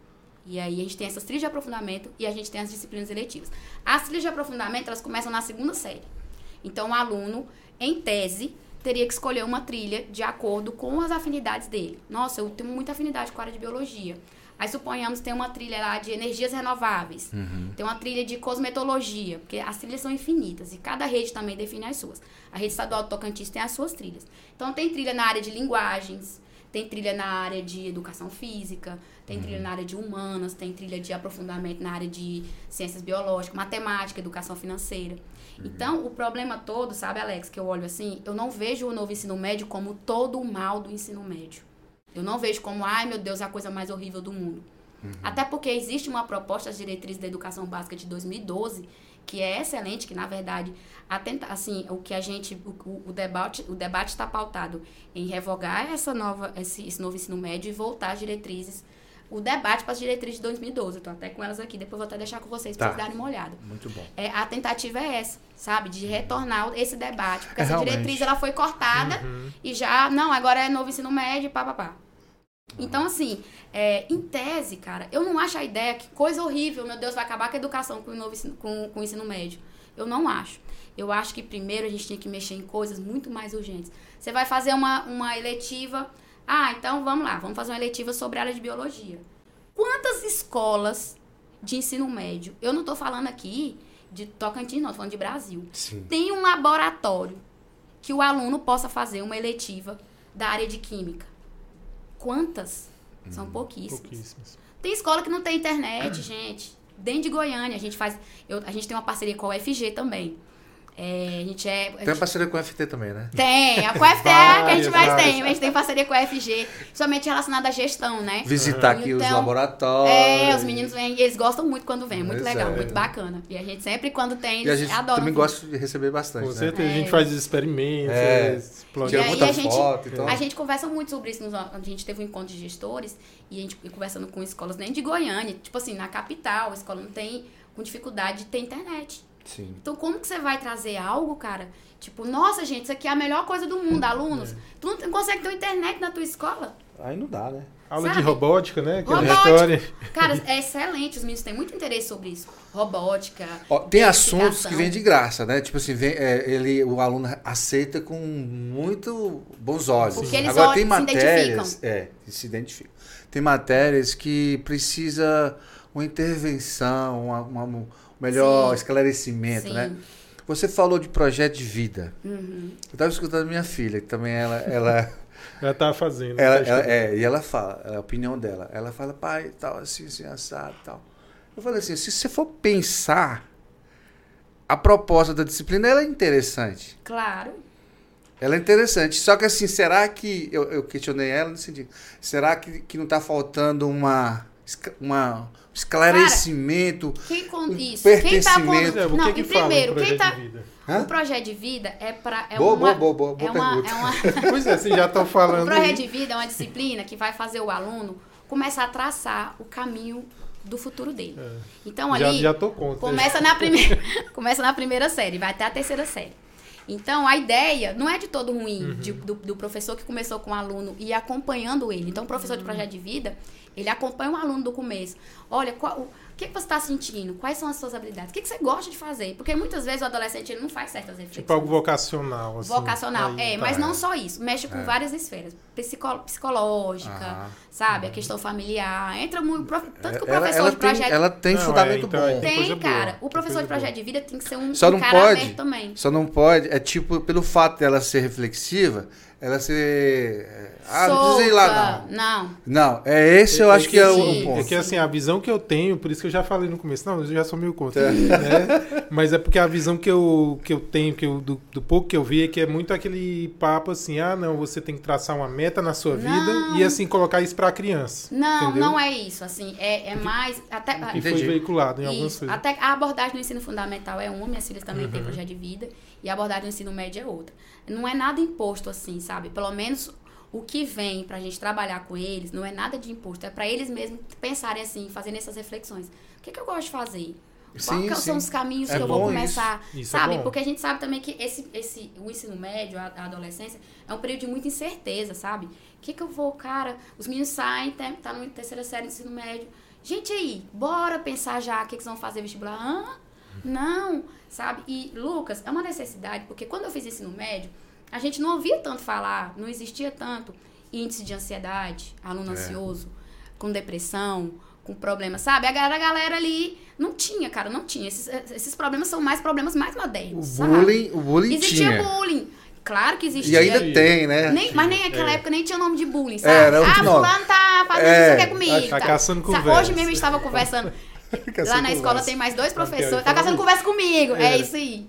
D: E aí a gente tem essas trilhas de aprofundamento e a gente tem as disciplinas eletivas. As trilhas de aprofundamento, elas começam na segunda série. Então, o aluno, em tese, teria que escolher uma trilha de acordo com as afinidades dele. Nossa, eu tenho muita afinidade com a área de biologia. Aí suponhamos tem uma trilha lá de energias renováveis, uhum. tem uma trilha de cosmetologia, porque as trilhas são infinitas e cada rede também define as suas. A rede estadual do Tocantins tem as suas trilhas. Então tem trilha na área de linguagens, tem trilha na área de educação física, tem uhum. trilha na área de humanas, tem trilha de aprofundamento na área de ciências biológicas, matemática, educação financeira. Uhum. Então, o problema todo, sabe, Alex, que eu olho assim, eu não vejo o novo ensino médio como todo o mal do ensino médio. Eu não vejo como, ai meu Deus, é a coisa mais horrível do mundo. Uhum. Até porque existe uma proposta, as diretrizes da educação básica de 2012, que é excelente, que na verdade, atenta, assim, o que a gente, o, o debate o debate está pautado em revogar essa nova, esse, esse novo ensino médio e voltar às diretrizes o debate para as diretrizes de 2012. Eu tô até com elas aqui, depois vou até deixar com vocês tá. para vocês darem uma olhada.
C: Muito bom.
D: É, a tentativa é essa, sabe? De retornar esse debate. Porque é, essa realmente. diretriz ela foi cortada uhum. e já, não, agora é novo ensino médio, pá, pá, pá. Então, assim, é, em tese, cara, eu não acho a ideia que coisa horrível, meu Deus, vai acabar com a educação com o, novo, com, com o ensino médio. Eu não acho. Eu acho que primeiro a gente tem que mexer em coisas muito mais urgentes. Você vai fazer uma, uma eletiva. Ah, então vamos lá, vamos fazer uma eletiva sobre a área de biologia. Quantas escolas de ensino médio, eu não estou falando aqui de Tocantins, não, estou falando de Brasil,
C: Sim.
D: tem um laboratório que o aluno possa fazer uma eletiva da área de química? Quantas? São
C: Hum,
D: pouquíssimas.
B: Pouquíssimos.
D: Tem escola que não tem internet, gente. Dentro de Goiânia, a gente faz. eu- a gente tem uma parceria com a UFG também. É, a gente é. a
C: Tem
D: gente-
C: parceria com o FT também, né?
D: tem, a com a FTA que a gente mais tem. A gente tem parceria com a FG, somente relacionada à gestão, né?
C: Visitar aqui os
D: Então,
C: laboratórios.
D: É, os meninos vêm e eles gostam muito quando vêm. Muito
C: Pois
D: legal,
C: é.
D: muito bacana. E a gente sempre, quando tem,
C: E a gente
D: adoram.
C: também gosta de receber bastante,
B: Com
C: né?
B: certeza, a gente
D: É.
B: faz experimentos,
C: É.
D: aí
C: muita
D: a gente-
C: foto, então...
D: A gente conversa muito sobre isso. A gente teve um encontro de gestores e a gente conversando com escolas nem de Goiânia, tipo assim, na capital, a escola não tem com dificuldade de ter internet.
C: Sim.
D: Então, como que você vai trazer algo, cara? Tipo, nossa, gente, isso aqui é a melhor coisa do mundo, alunos. Tu não consegue ter uma internet na tua escola?
C: Aí não dá, né?
B: Aula de
D: Sabe?
B: robótica, né? Aquela
D: Robótica.
B: história.
D: Cara, é excelente, os meninos têm muito interesse sobre isso. Robótica.
C: Ó, tem assuntos que vêm de graça, né? Tipo assim, vem, é, ele, o aluno aceita com muito bons olhos.
D: Porque eles
C: Agora
D: olham-
C: tem
D: se
C: matérias, é, se identificam. Tem matérias que precisa uma intervenção, uma, uma- um melhor
D: Sim.
C: esclarecimento,
D: Sim.
C: né? Você falou de projeto de vida.
D: Uhum.
C: Eu estava escutando minha filha, que também ela, ela,
B: Ela tá fazendo.
C: ela,
B: tá
C: ela- é, e ela fala, é a opinião dela. Ela fala, pai, tal, assim, assim, assado, tal. Eu falei assim, se você for pensar, a proposta da disciplina ela é interessante.
D: Claro.
C: Ela é interessante. Só que assim, será que. Eu, eu questionei ela no sentido. Será que, que não está faltando uma, uma esclarecimento?
D: Quem con... Isso. Quem tá
C: pertencimento.
B: É, o
D: Não,
B: que que
D: e primeiro, quem
B: projeto
D: tá.
B: de vida?
C: Hã?
D: O projeto de vida é para é
C: Boa,
D: uma
C: boa, boa, boa,
D: é
C: boa
D: uma, é uma
B: Pois é, vocês já estão
D: O
B: falando.
D: projeto
B: aí.
D: de vida é uma disciplina que vai fazer o aluno começar a traçar o caminho do futuro dele. Então
B: É. Já,
D: ali
B: já tô contra.
D: começa na primeira começa na primeira série, vai até a terceira série. Então a ideia não é de todo ruim
B: Uhum.
D: de- do, do professor que começou com o aluno e acompanhando ele. Então o professor
B: Uhum.
D: de projeto de vida ele acompanha o aluno do começo. Olha, qual, o que, que você está sentindo? Quais são as suas habilidades? O que, que você gosta de fazer? Porque muitas vezes o adolescente ele não faz certas reflexões.
B: Tipo algo vocacional. Assim.
D: Vocacional,
B: Aí,
D: é,
B: tá.
D: mas não só isso. Mexe com
C: É.
D: várias esferas. Psico- psicológica,
C: Aham.
D: sabe? A questão familiar. Entra muito. prof- Tanto que o
C: ela,
D: professor
C: ela
D: de
C: tem,
D: projeto.
C: ela tem
B: Não, é,
C: fundamento
B: então, é,
C: bom.
B: tem
D: Tem,
B: boa,
D: cara.
B: tem
D: O professor de projeto
B: boa.
D: de vida tem que ser um,
C: Só
D: um
C: não
D: cara
C: pode.
D: aberto também.
C: Só não pode, é tipo, pelo fato dela ser reflexiva, ela ser. Ah, não precisa ir lá, não.
D: Não.
C: Não, é esse eu acho que é o, ponto.
B: É que assim, a visão que eu tenho, por isso que eu já falei no começo, não, eu já sou meio contra.
C: É.
B: né? Mas é porque a visão que eu, que eu tenho, que eu, do, do pouco que eu vi, é que é muito aquele papo assim, ah, não, você tem que traçar uma meta na sua vida
D: Não.
B: e assim colocar isso pra criança.
D: Não,
B: entendeu?
D: não é isso. Assim, é, é mais. Até,
B: Que foi
C: Entendi.
B: veiculado em algumas
D: Isso.
B: coisas.
D: Até a abordagem do ensino fundamental é uma, minhas filhas também
B: Uhum.
D: têm projeto de vida, e a abordagem do ensino médio é outra. Não é nada imposto assim, sabe? Pelo menos o que vem pra gente trabalhar com eles não é nada de imposto, é pra eles mesmos pensarem assim, fazendo essas reflexões. O que, que eu gosto de fazer? Qual
C: Sim,
D: que são
C: sim.
D: os caminhos
C: É
D: que eu vou começar?
B: isso. Isso é
D: sabe?
B: bom.
D: Porque a gente sabe também que esse, esse, o ensino médio, a, a adolescência, é um período de muita incerteza, sabe? O que, que eu vou, cara? Os meninos saem, tá, na terceira série do ensino médio. Gente aí, bora pensar já o que, que vocês vão fazer vestibular. Hã? Não, sabe? E, Lucas, é uma necessidade, porque quando eu fiz ensino médio, a gente não ouvia tanto falar, não existia tanto índice de ansiedade, aluno
C: É.
D: ansioso, com depressão, com problemas, sabe? A galera, a galera ali não tinha, cara, não tinha. Esses, esses problemas são mais problemas mais
C: O
D: modernos, sabe?
C: bullying, o bullying
D: Existia
C: tinha.
D: bullying. Claro que
C: E
D: existia.
C: ainda tem, né?
D: Nem- mas nem naquela
B: É.
D: época nem tinha nome de bullying, sabe?
C: Era
D: ah, fulano tá fazendo
C: É,
D: isso aqui comigo.
B: tá caçando
D: Sabe,
B: conversa.
D: Hoje mesmo a gente tava conversando.
C: Caçando
D: Lá na escola tem mais dois professores.
B: pior,
D: Tá caçando conversa comigo. É,
B: É.
D: isso aí.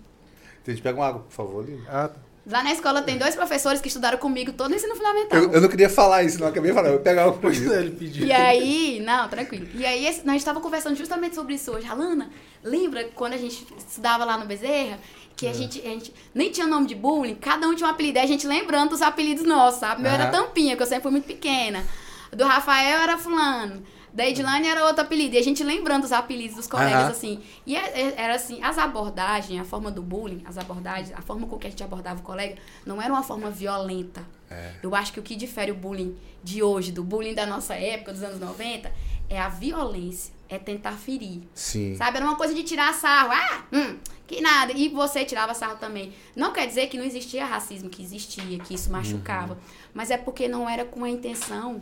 C: A gente pega uma água, por favor, Lino.
B: Ah, tá.
D: Lá na escola tem dois professores que estudaram comigo todo o ensino fundamental.
C: Eu, eu não queria falar isso, não. Eu acabei falar. Eu por
B: Pois
C: isso.
B: é, ele pediu.
D: E aí, não, tranquilo. E aí, esse- nós estávamos conversando justamente sobre isso hoje. Alana, lembra quando a gente estudava lá no Bezerra? Que
C: É.
D: a, gente, a gente nem tinha nome de bullying, cada um tinha um apelido. Aí a gente lembrando dos apelidos nossos, sabe? O Meu era. Tampinha, que eu sempre fui muito pequena. O do Rafael era Fulano. Da Edilane era outro apelido. E a gente lembrando os apelidos dos colegas,
C: Aham.
D: assim. E é- é- era assim, as abordagens, a forma do bullying, as abordagens, a forma com que a gente abordava o colega, não era uma forma violenta.
C: É.
D: Eu acho que o que difere o bullying de hoje, do bullying da nossa época, dos anos 90, é a violência. é tentar ferir.
C: Sim.
D: Sabe? Era uma coisa de tirar sarro. Ah, hum, que nada. E você tirava sarro também. Não quer dizer que não existia racismo, que existia, que isso machucava. Uhum. Mas é porque não era com a intenção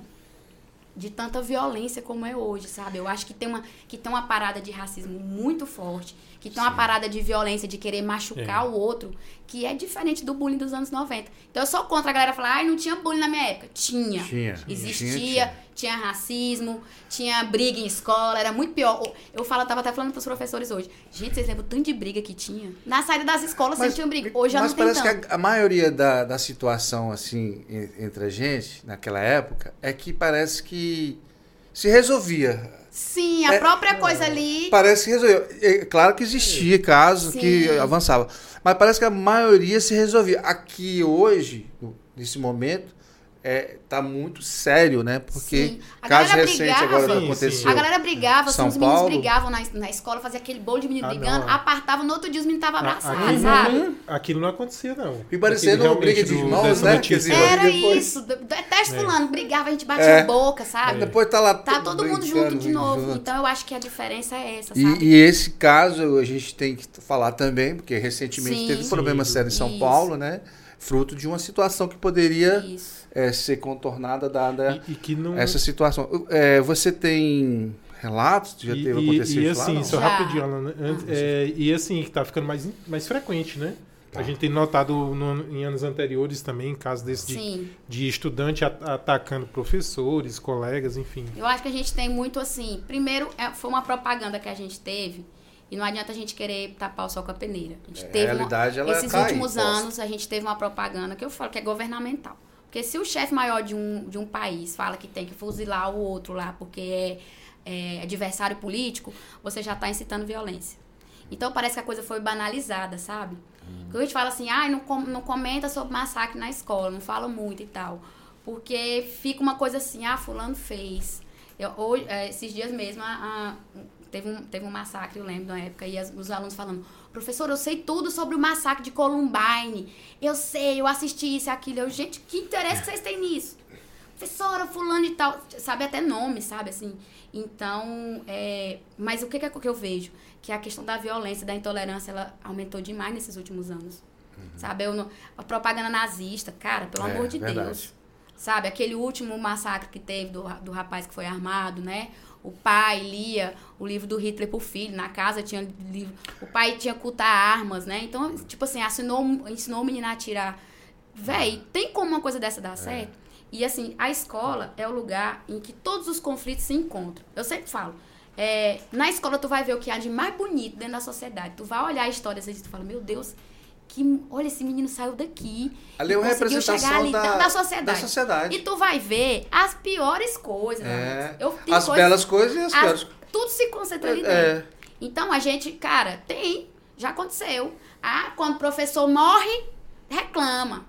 D: de tanta violência como é hoje, sabe? Eu acho que tem uma, que tem uma parada de racismo muito forte, que tem uma parada de violência, de querer machucar é. o outro, que é diferente do bullying dos anos 90. Então eu sou contra a galera falar, ai, não tinha bullying na minha época. Tinha.
C: Tinha.
D: Existia. Tinha, tinha. racismo, tinha briga em escola, era muito pior. Eu falo, tava até falando pros professores hoje. Gente, vocês lembram tanto de briga que tinha? Na saída das escolas mas, sempre tinha briga. Hoje já não tem
C: Mas parece que a, a, maioria da, da situação, assim, entre a gente, naquela época, é que parece que se resolvia.
D: Sim, a é, própria coisa ali.
C: Parece que resolveu. É, claro que existia caso Sim. que avançava. Mas parece que a maioria se resolvia. Aqui hoje, nesse momento, é, tá muito sério, né? Porque caso recente brigava, agora sim, aconteceu. Sim.
D: A galera brigava, São assim, os meninos brigavam na, na escola, fazia aquele bolo de menino ah, brigando, não. apartava, no outro dia os meninos estavam abraçados, aquilo,
B: sabe? Aquilo não acontecia, não.
C: E parecendo uma briga de irmãos, né?
D: Era depois... isso. Detesto é. fulano, brigava, a gente batia é. boca, sabe?
C: É. Depois tá lá
D: Tá todo mundo junto de novo. Junto. Então eu acho que a diferença é essa,
C: sabe? E, e, esse caso a gente tem que falar também, porque recentemente sim, teve um problema sério em São isso. Paulo, né? Fruto de uma situação que poderia... Isso é, ser contornada dada e, e não... essa situação. É, você tem relatos de já
B: e,
C: teve acontecido
B: E assim, lá, só rapidinho, Alan, é, e assim, que tá ficando mais, mais frequente, né? Tá. A gente tem notado no, em anos anteriores também, casos desse de, de, estudante atacando professores, colegas, enfim.
D: Eu acho que a gente tem muito assim. Primeiro, é, foi uma propaganda que a gente teve. E não adianta a gente querer tapar o sol com a peneira. A gente
C: é,
D: teve
C: realidade,
D: uma, esses
C: cai,
D: últimos posta. anos, a gente teve uma propaganda que eu falo que é governamental. Porque se o chefe maior de um, de um país fala que tem que fuzilar o outro lá porque é, é adversário político, você já está incitando violência. Então parece que a coisa foi banalizada, sabe? Hum. Quando a gente fala assim, ah, não, com, não comenta sobre massacre na escola, não fala muito e tal. Porque fica uma coisa assim, ah, fulano fez. Eu, hoje, é, esses dias mesmo, a, a, teve, um, teve um massacre, eu lembro, na época, e as, os alunos falando, Professor, eu sei tudo sobre o massacre de Columbine. Eu sei, eu assisti isso e aquilo. Eu, gente, que interesse que vocês têm nisso? Professora, fulano e tal. Sabe até nome, sabe, assim. Então, é... mas o que, é que eu vejo? Que a questão da violência, da intolerância, ela aumentou demais nesses últimos anos. Uhum. Sabe, eu, a propaganda nazista, cara, pelo é, amor de verdade. Deus. Sabe, aquele último massacre que teve do, do rapaz que foi armado, né? O pai lia o livro do Hitler pro filho, na casa tinha livro. O pai tinha cultar armas, né? Então, tipo assim, assinou, ensinou o menino a atirar. Véi, tem como uma coisa dessa dar é. certo? E assim, a escola é o lugar em que todos os conflitos se encontram. Eu sempre falo. É, na escola tu vai ver o que há de mais bonito dentro da sociedade. Tu vai olhar a história e tu fala, meu Deus, que olha esse menino saiu daqui
C: ali é uma representação ali, da, da, sociedade. da sociedade.
D: e tu vai ver as piores coisas
C: é, as coisas, belas coisas e as, as piores.
D: tudo se concentra ali é. dentro. Então a gente cara tem já aconteceu. Ah quando o professor morre reclama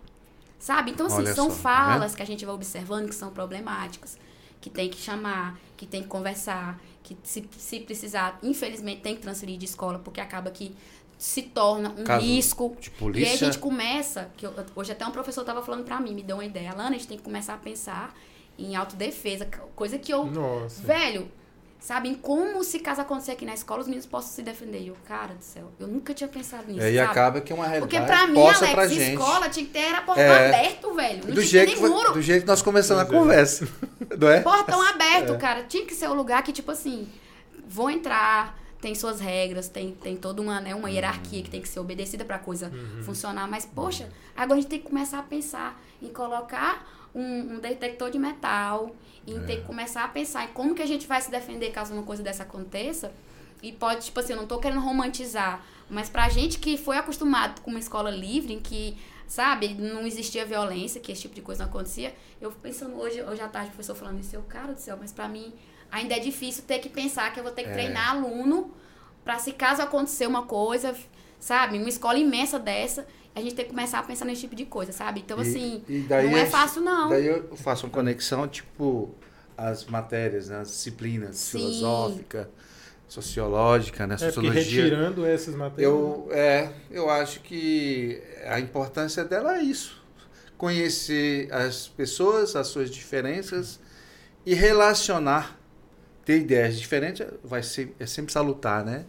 D: sabe? Então assim olha são só, tá falas tá que a gente vai observando que são problemáticas que tem que chamar que tem que conversar que se, se precisar infelizmente tem que transferir de escola porque acaba que se torna um Caso risco.
C: De polícia.
D: E aí a gente começa, que eu, hoje até um professor estava falando para mim, me deu uma ideia, Alana, a gente tem que começar a pensar em autodefesa, coisa que eu,
B: Nossa.
D: velho, sabe, em como se caso acontecer aqui na escola, os meninos possam se defender. E eu, cara do céu, eu nunca tinha pensado nisso,
C: é, E
D: sabe?
C: acaba que é uma realidade
D: Porque pra mim, Alex, pra gente. escola tinha que ter era portão é, aberto, velho. Não
C: do
D: tinha
C: jeito
D: nem muro.
C: Do jeito que nós começamos a conversa, não é?
D: Portão aberto, é. cara. Tinha que ser o um lugar que, tipo assim, vou entrar tem suas regras, tem, tem toda uma, né, uma hierarquia que tem que ser obedecida para a coisa uhum. funcionar. Mas, poxa, agora a gente tem que começar a pensar em colocar um, um detector de metal, e é. ter que começar a pensar em como que a gente vai se defender caso uma coisa dessa aconteça. E pode, tipo assim, eu não tô querendo romantizar, mas pra gente que foi acostumado com uma escola livre, em que, sabe, não existia violência, que esse tipo de coisa não acontecia, eu pensando hoje, hoje à tarde, o professor falando isso, eu, cara do céu, mas pra mim ainda é difícil ter que pensar que eu vou ter que é. treinar aluno para se caso acontecer uma coisa, sabe, uma escola imensa dessa, a gente tem que começar a pensar nesse tipo de coisa, sabe? Então, assim, e não é fácil, não.
C: Daí eu faço uma conexão, tipo, as matérias, né, as disciplinas, Sim. filosófica, sociológica, né, sociologia.
B: É, retirando essas matérias...
C: Eu, é, eu acho que a importância dela é isso. Conhecer as pessoas, as suas diferenças e relacionar ter ideias diferentes vai ser, é sempre salutar, né?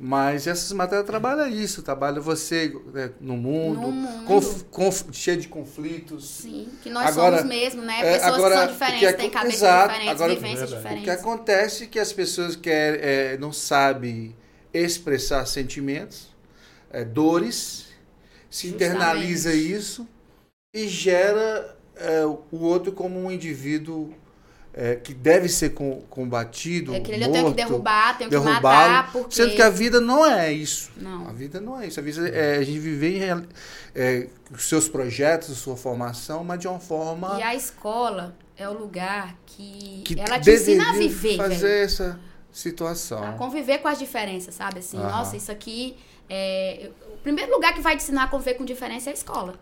C: Mas essas matérias trabalham isso, trabalha você né, no mundo, no mundo. Conf, conf, cheio de conflitos.
D: Sim, que nós agora, somos mesmo, né? É, Pessoas agora, que são diferentes, que é, têm cabeças exato, diferentes, agora, vivências diferentes.
C: O que acontece é que as pessoas querem, é, não sabem expressar sentimentos, é, dores, se Justamente. internaliza isso e gera é, o outro como um indivíduo é, que deve ser com, combatido. É que ele morto,
D: tem que derrubar, tem que matar. Porque...
C: Sendo que a vida não é isso. Não. A vida não é isso. A vida é a gente viver em é, os seus projetos, a sua formação, mas de uma forma.
D: E a escola é o lugar que, que ela te ensina a viver.
C: Fazer
D: velho.
C: essa situação. A
D: conviver com as diferenças, sabe? Assim, nossa, isso aqui. É... O primeiro lugar que vai te ensinar a conviver com diferença é a escola.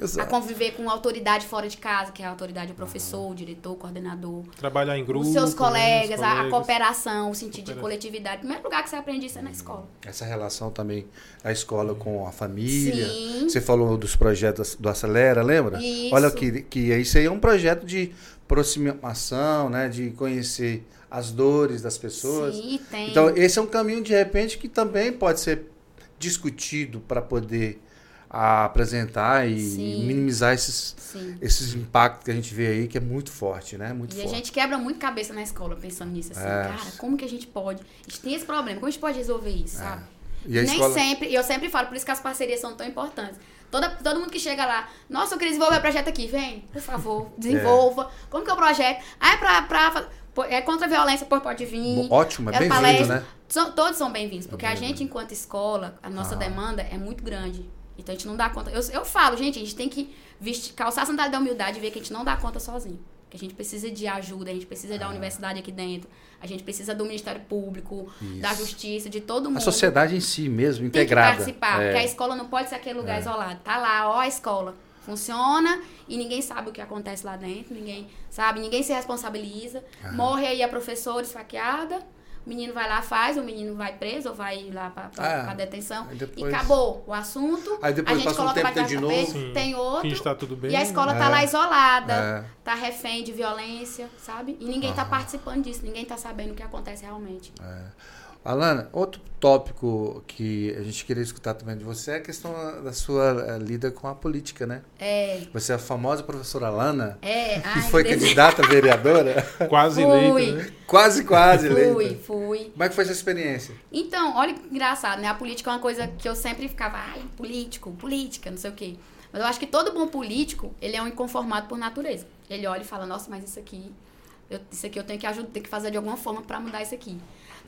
D: Exato. a conviver com autoridade fora de casa, que é a autoridade do professor, o diretor, o coordenador.
B: Trabalhar em grupo.
D: Os seus colegas, né, os colegas. A, a, cooperação, o sentido de coletividade. O primeiro lugar que você aprende isso é na escola.
C: Essa relação também, a escola com a família. Sim. Você falou dos projetos do Acelera, lembra? Isso. Olha que, que isso aí é um projeto de aproximação, né? De conhecer as dores das pessoas.
D: Sim, tem.
C: Então, esse é um caminho, de repente, que também pode ser discutido para poder a apresentar e Sim. minimizar esses, esses impactos que a gente vê aí, que é muito forte, né? Muito
D: e
C: forte.
D: a gente quebra muito cabeça na escola pensando nisso, assim, é. cara, como que a gente pode? A gente tem esse problema, como a gente pode resolver isso, é. sabe? E Nem escola... sempre, e eu sempre falo, por isso que as parcerias são tão importantes. Toda, todo mundo que chega lá, nossa, eu queria desenvolver o projeto aqui, vem, por favor, desenvolva. É. Como que é o projeto? Ah, é pra, pra é contra a violência, por pode vir.
C: Ótimo, é, é bem-vindo, né?
D: São, todos são bem-vindos, porque a gente, enquanto escola, a nossa ah. demanda é muito grande. Então a gente não dá conta. Eu, eu falo, gente, a gente tem que vestir, calçar a sandália da humildade e ver que a gente não dá conta sozinho. Que a gente precisa de ajuda, a gente precisa da ah. universidade aqui dentro, a gente precisa do Ministério Público, Isso. da Justiça, de todo mundo. A
C: sociedade em si mesmo, integrada.
D: Tem que participar, é. porque a escola não pode ser aquele lugar é. isolado. Tá lá, ó a escola. Funciona e ninguém sabe o que acontece lá dentro, ninguém sabe, ninguém se responsabiliza. Ah. Morre aí a professora esfaqueada o menino vai lá, faz, o menino vai preso ou vai lá para ah, a detenção. Depois... E acabou o assunto.
C: Aí depois a gente coloca um tempo, de novo.
D: tem outro.
B: Está tudo bem.
D: E a escola está é. lá isolada, é. tá refém de violência, sabe? E ninguém está participando disso, ninguém está sabendo o que acontece realmente.
C: É. Alana, outro tópico que a gente queria escutar também de você é a questão da sua eh, lida com a política, né?
D: É.
C: Você é a famosa professora Alana,
D: é.
C: que Ai, foi candidata a vereadora.
B: quase eleita, né?
C: Quase, quase eleita.
D: Fui, fui.
C: Como é que foi essa experiência?
D: Então, olha que engraçado, né? A política é uma coisa que eu sempre ficava, ai, político, política, não sei o quê. Mas eu acho que todo bom político, ele é um inconformado por natureza. Ele olha e fala, nossa, mas isso aqui, eu, isso aqui eu tenho que ajudar, tenho que fazer de alguma forma para mudar isso aqui.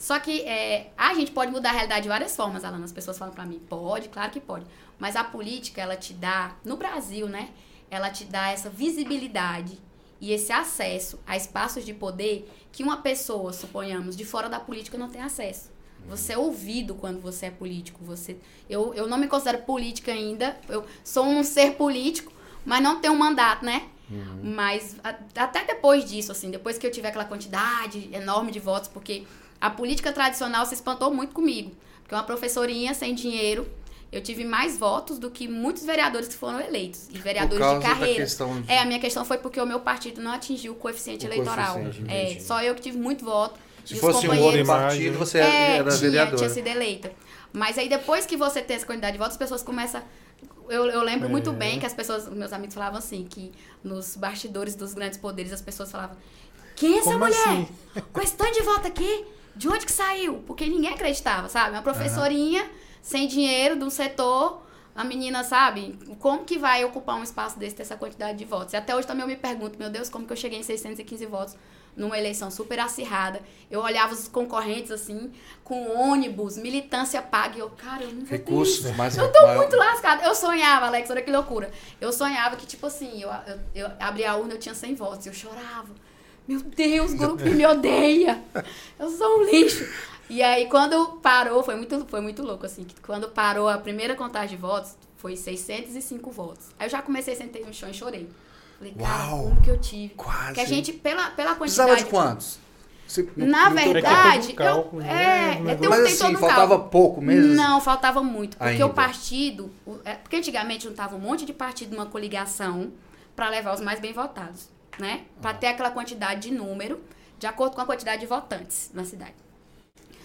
D: Só que é, a gente pode mudar a realidade de várias formas, Alana. As pessoas falam para mim, pode, claro que pode. Mas a política, ela te dá, no Brasil, né? Ela te dá essa visibilidade e esse acesso a espaços de poder que uma pessoa, suponhamos, de fora da política não tem acesso. Você é ouvido quando você é político. Você, eu, eu não me considero política ainda. Eu sou um ser político, mas não tenho um mandato, né? Uhum. Mas a, até depois disso, assim, depois que eu tiver aquela quantidade enorme de votos, porque a política tradicional se espantou muito comigo. Porque uma professorinha sem dinheiro, eu tive mais votos do que muitos vereadores que foram eleitos. E vereadores de carreira. De... É, a minha questão foi porque o meu partido não atingiu o coeficiente o eleitoral. Coeficiente, é, só eu que tive muito voto.
C: Se fosse um outro partido, você é, era
D: tinha,
C: vereadora.
D: tinha sido eleita. Mas aí depois que você tem essa quantidade de votos, as pessoas começam eu, eu lembro é. muito bem que as pessoas, meus amigos falavam assim, que nos bastidores dos grandes poderes as pessoas falavam: Quem é essa Como mulher? Assim? Com esse tanto de voto aqui? De onde que saiu? Porque ninguém acreditava, sabe? Uma professorinha uhum. sem dinheiro de um setor, a menina, sabe? Como que vai ocupar um espaço desse, ter essa quantidade de votos? E até hoje também eu me pergunto, meu Deus, como que eu cheguei em 615 votos numa eleição super acirrada? Eu olhava os concorrentes, assim, com ônibus, militância paga, e eu, cara, eu não vou
C: Recurso,
D: ter
C: mas
D: Eu tô maior... muito lascada. Eu sonhava, Alex, olha que loucura. Eu sonhava que, tipo assim, eu, eu, eu abria a urna, eu tinha 100 votos, eu chorava. Meu Deus, o grupo me odeia. Eu sou um lixo. E aí, quando parou, foi muito, foi muito louco, assim. Quando parou a primeira contagem de votos, foi 605 votos. Aí eu já comecei, sentei no chão e chorei. Falei, cara, Uau, como que eu tive?
C: Quase.
D: Que a gente, pela, pela quantidade...
C: Precisava de quantos?
D: Você, Na não, verdade, cálculo, eu, é, né? tem,
C: mas assim, faltava cálculo. pouco mesmo?
D: Não, faltava muito. Porque Ainda. o partido... É, porque antigamente juntava um monte de partido numa coligação para levar os mais bem votados né? Para ter aquela quantidade de número de acordo com a quantidade de votantes na cidade.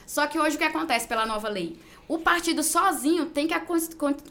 D: Só que hoje o que acontece pela nova lei? O partido sozinho tem que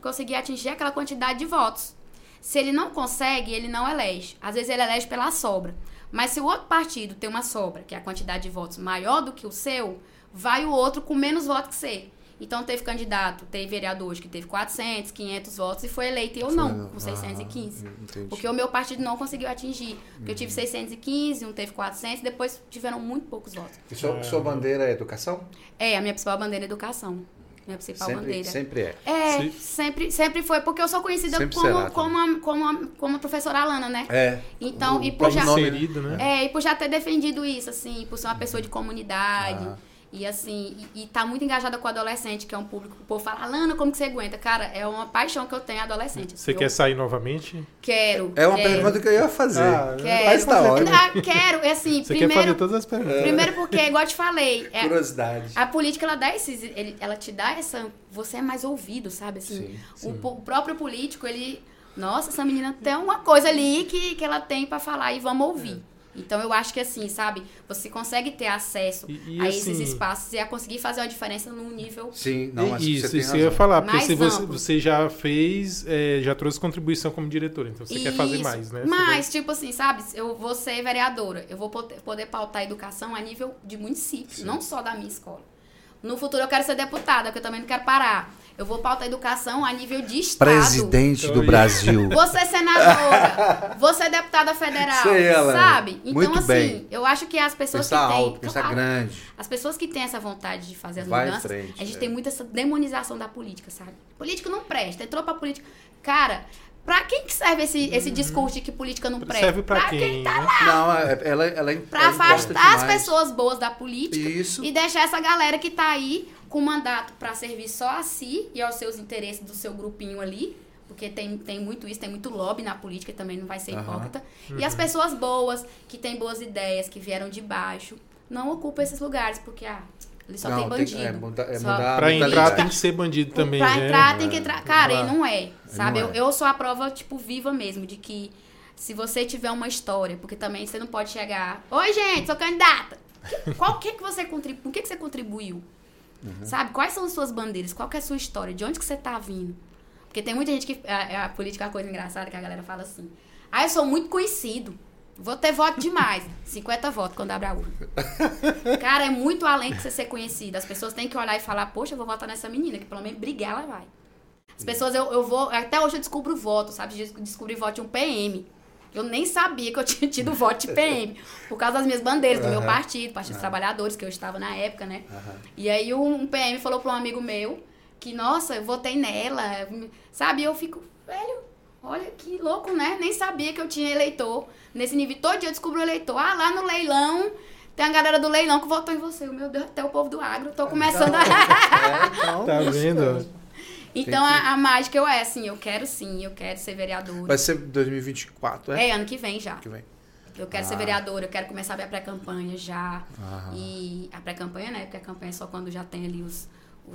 D: conseguir atingir aquela quantidade de votos. Se ele não consegue, ele não elege. Às vezes ele elege pela sobra. Mas se o outro partido tem uma sobra, que é a quantidade de votos maior do que o seu, vai o outro com menos votos que você. Então teve candidato, teve vereador que teve 400, 500 votos e foi eleito e eu não, com 615. Ah, porque o meu partido não conseguiu atingir. Porque eu tive 615, um teve 400, depois tiveram muito poucos votos.
C: E sua, sua bandeira é educação?
D: É, a minha principal bandeira é educação. Minha principal
C: sempre,
D: bandeira.
C: Sempre é.
D: É, Sim. sempre, sempre foi, porque eu sou conhecida sempre como, será, como, a, como, a, como a professora Alana, né?
C: É.
D: Então,
C: o,
D: e por já.
B: Inserido, né?
D: É, e por já ter defendido isso, assim, por ser uma pessoa de comunidade. Ah e assim, e, e tá muito engajada com o adolescente, que é um público que o povo fala, Alana, como que você aguenta? Cara, é uma paixão que eu tenho adolescente.
B: Você
D: eu
B: quer sair novamente?
D: Quero.
C: É uma
D: quero.
C: pergunta que eu ia fazer. Ah,
D: quero.
C: Mas tá ótimo.
D: Ah, quero, é assim,
B: você
D: primeiro.
B: quer fazer todas as perguntas.
D: Primeiro porque, igual eu te falei. É,
C: Curiosidade.
D: A política, ela dá esses. Ele, ela te dá essa. Você é mais ouvido, sabe? Assim, sim, sim. O, o próprio político, ele. Nossa, essa menina tem uma coisa ali que, que ela tem para falar e vamos ouvir. É. Então eu acho que assim, sabe, você consegue ter acesso e, e, a assim, esses espaços e a conseguir fazer uma diferença num nível.
C: Sim, não,
B: mas isso, isso eu ia falar, porque se você, você já fez, é, já trouxe contribuição como diretora, então você isso. quer fazer mais, né?
D: Mas, vai... tipo assim, sabe, eu vou ser vereadora, eu vou poder, poder pautar a educação a nível de município, não só da minha escola. No futuro eu quero ser deputada, porque eu também não quero parar. Eu vou pautar a educação a nível de Estado.
C: Presidente do Brasil.
D: Você é senadora. você é deputada federal. Sei ela. Sabe? Então,
C: Muito
D: assim,
C: bem.
D: eu acho que as pessoas
C: pensar
D: que
C: têm.
D: Alto,
C: pensar claro, grande.
D: As pessoas que têm essa vontade de fazer as
C: Vai
D: mudanças.
C: Frente,
D: a gente
C: é.
D: tem muita essa demonização da política, sabe? Político não presta. Entrou pra política. Cara, Pra quem que serve esse, esse discurso de que política não presta?
B: Serve pra, pra quem? quem
D: tá
B: né?
D: lá.
C: Não, é, ela, ela é
D: Pra afastar as pessoas boas da política
C: Isso.
D: e deixar essa galera que tá aí com mandato para servir só a si e aos seus interesses do seu grupinho ali. Porque tem, tem muito isso, tem muito lobby na política, também não vai ser
C: Uhum.
D: hipócrita.
B: Uhum.
D: E as pessoas boas, que têm boas ideias, que vieram de baixo, não ocupam esses lugares, porque, ah, ele só
C: Não,
D: tem bandido.
C: Tem, é, muda, é
D: Só-
C: mudar a
B: Pra entrar tem que ser bandido também,
D: pra
B: né?
D: entrar tem que
C: É,
D: entrar. Cara, e
C: é.
D: não é, sabe?
C: Não
D: Eu,
C: é.
D: eu sou a prova, tipo, viva mesmo, de que se você tiver uma história, porque também você não pode chegar. Oi, gente, sou candidata. Qual que que você contribuiu? Com que, que você contribuiu?
C: Uhum.
D: Sabe? Quais são as suas bandeiras? Qual que é a sua história? De onde que você tá vindo? Porque tem muita gente que. A, a política é uma coisa engraçada que a galera fala assim. Ah, eu sou muito conhecido. Vou ter voto demais. 50 votos quando abre a urna. Cara, é muito além de você ser conhecido. As pessoas têm que olhar e falar, poxa, eu vou votar nessa menina, que pelo menos brigar ela vai. As pessoas, eu, eu vou. Até hoje eu descubro voto, sabe? Des- Descobri voto de um PM. Eu nem sabia que eu tinha tido voto de PM. Por causa das minhas bandeiras, do meu partido, Partido dos Trabalhadores, que eu estava na época, né? E aí um PM falou para um amigo meu que, nossa, eu votei nela, sabe? Eu fico, velho, olha que louco, né? Nem sabia que eu tinha eleitor. Nesse nível, todo dia eu descubro o eleitor. Ah, lá no leilão, tem a galera do leilão que votou em você. Meu Deus, até o povo do agro, tô começando a...
C: É, então,
B: Tá vendo?
D: Então a, a mágica eu é assim, eu quero sim, eu quero ser vereadora.
C: Vai ser 2024, é?
D: É, ano que vem já.
C: Que vem.
D: Eu quero ser
C: Ah.
D: vereadora, eu quero começar a ver a pré-campanha já.
C: Aham.
D: E a pré-campanha, né? Porque a campanha é só quando já tem ali os,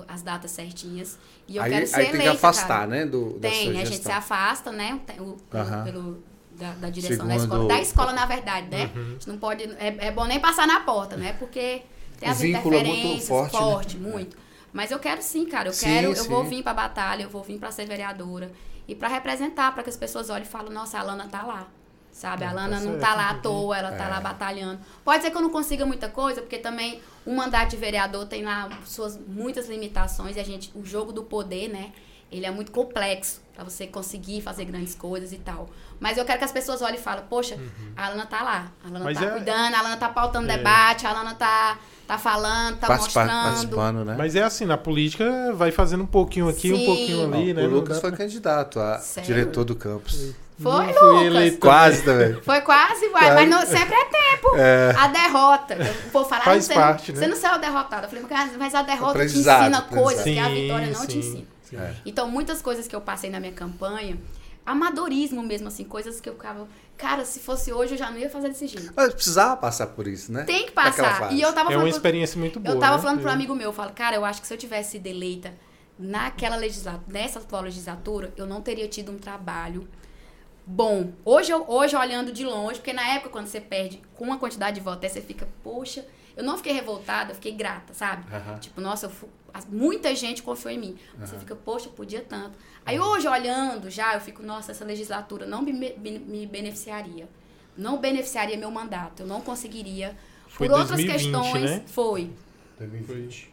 D: as datas certinhas. E eu
C: aí
D: quero ser
C: aí tem
D: eleita,
C: que afastar,
D: cara.
C: né? Do, da
D: Tem,
C: sua
D: a gente se afasta, né? o- pelo, pelo- da, da direção da
C: Segundo-
D: escola. Da escola, na verdade, né?
C: Uhum.
D: A gente não pode. É, é bom nem passar na porta, né? Porque tem
C: O
D: as
C: vínculo é muito
D: interferências,
C: forte, né?
D: forte, muito. Mas eu quero sim, cara. Eu
C: Sim,
D: quero, eu
C: sim.
D: vou vir pra batalha, eu vou vir pra ser vereadora. E pra representar, pra que as pessoas olhem e falem, nossa, a Alana tá lá. Sabe? A
B: É, tá
D: Alana não
B: certo,
D: tá lá à toa, ela tá
C: É.
D: lá batalhando. Pode ser que eu não consiga muita coisa, porque também um mandato de vereador tem lá suas muitas limitações e a gente, o jogo do poder, né? Ele é muito complexo pra você conseguir fazer grandes coisas e tal. Mas eu quero que as pessoas olhem e falem, poxa, a Alana tá lá. A Alana
B: Uhum. Mas
D: tá
B: é-
D: cuidando, a Alana tá pautando
B: É.
D: debate, a Alana tá, tá falando, tá
C: Participa-
D: mostrando.
C: participando, né?
B: Mas é assim, na política vai fazendo um pouquinho aqui, um
D: Sim.
B: pouquinho
C: Ó,
B: ali, né?
C: o
B: Não
C: Lucas foi candidato a
D: Sério?
C: diretor do campus.
D: Foi,
B: Não fui
D: Lucas?
B: eleito
C: Quase também.
D: Foi quase, vai, mas não, sempre é tempo.
C: É.
D: A derrota. O povo fala,
B: Faz
D: você,
B: parte,
D: não,
B: né?
D: você não saiu derrotado. Eu falei, mas- mas a derrota te ensina coisas que a
B: Sim,
D: vitória não te
B: sim,
D: ensina.
B: sim.
C: É.
D: Então, muitas coisas que eu passei na minha campanha, amadorismo mesmo, assim, coisas que eu ficava. Cara, se fosse hoje, eu já não ia fazer desse jeito.
C: Mas precisava passar por isso, né?
D: Tem que passar. E eu tava
B: É
D: falando.
B: uma
D: pro-
B: experiência muito boa.
D: eu tava
B: né?
D: falando pro
B: É.
D: amigo meu, eu falo, cara, eu acho que se eu tivesse sido eleita naquela legislatura, nessa atual legislatura, eu não teria tido um trabalho bom. Hoje, eu, hoje olhando de longe, porque na época quando você perde com uma quantidade de votos, você fica, poxa, eu não fiquei revoltada, eu fiquei grata, sabe? Uhum. Tipo, nossa, fui, muita gente confiou em mim. Uhum. Você fica, poxa, podia tanto. Aí hoje, olhando já, eu fico, nossa, essa legislatura não me, me, me beneficiaria. Não beneficiaria meu mandato. Eu não conseguiria.
B: Foi por 2020, outras questões. Né?
D: Foi.
B: 2020.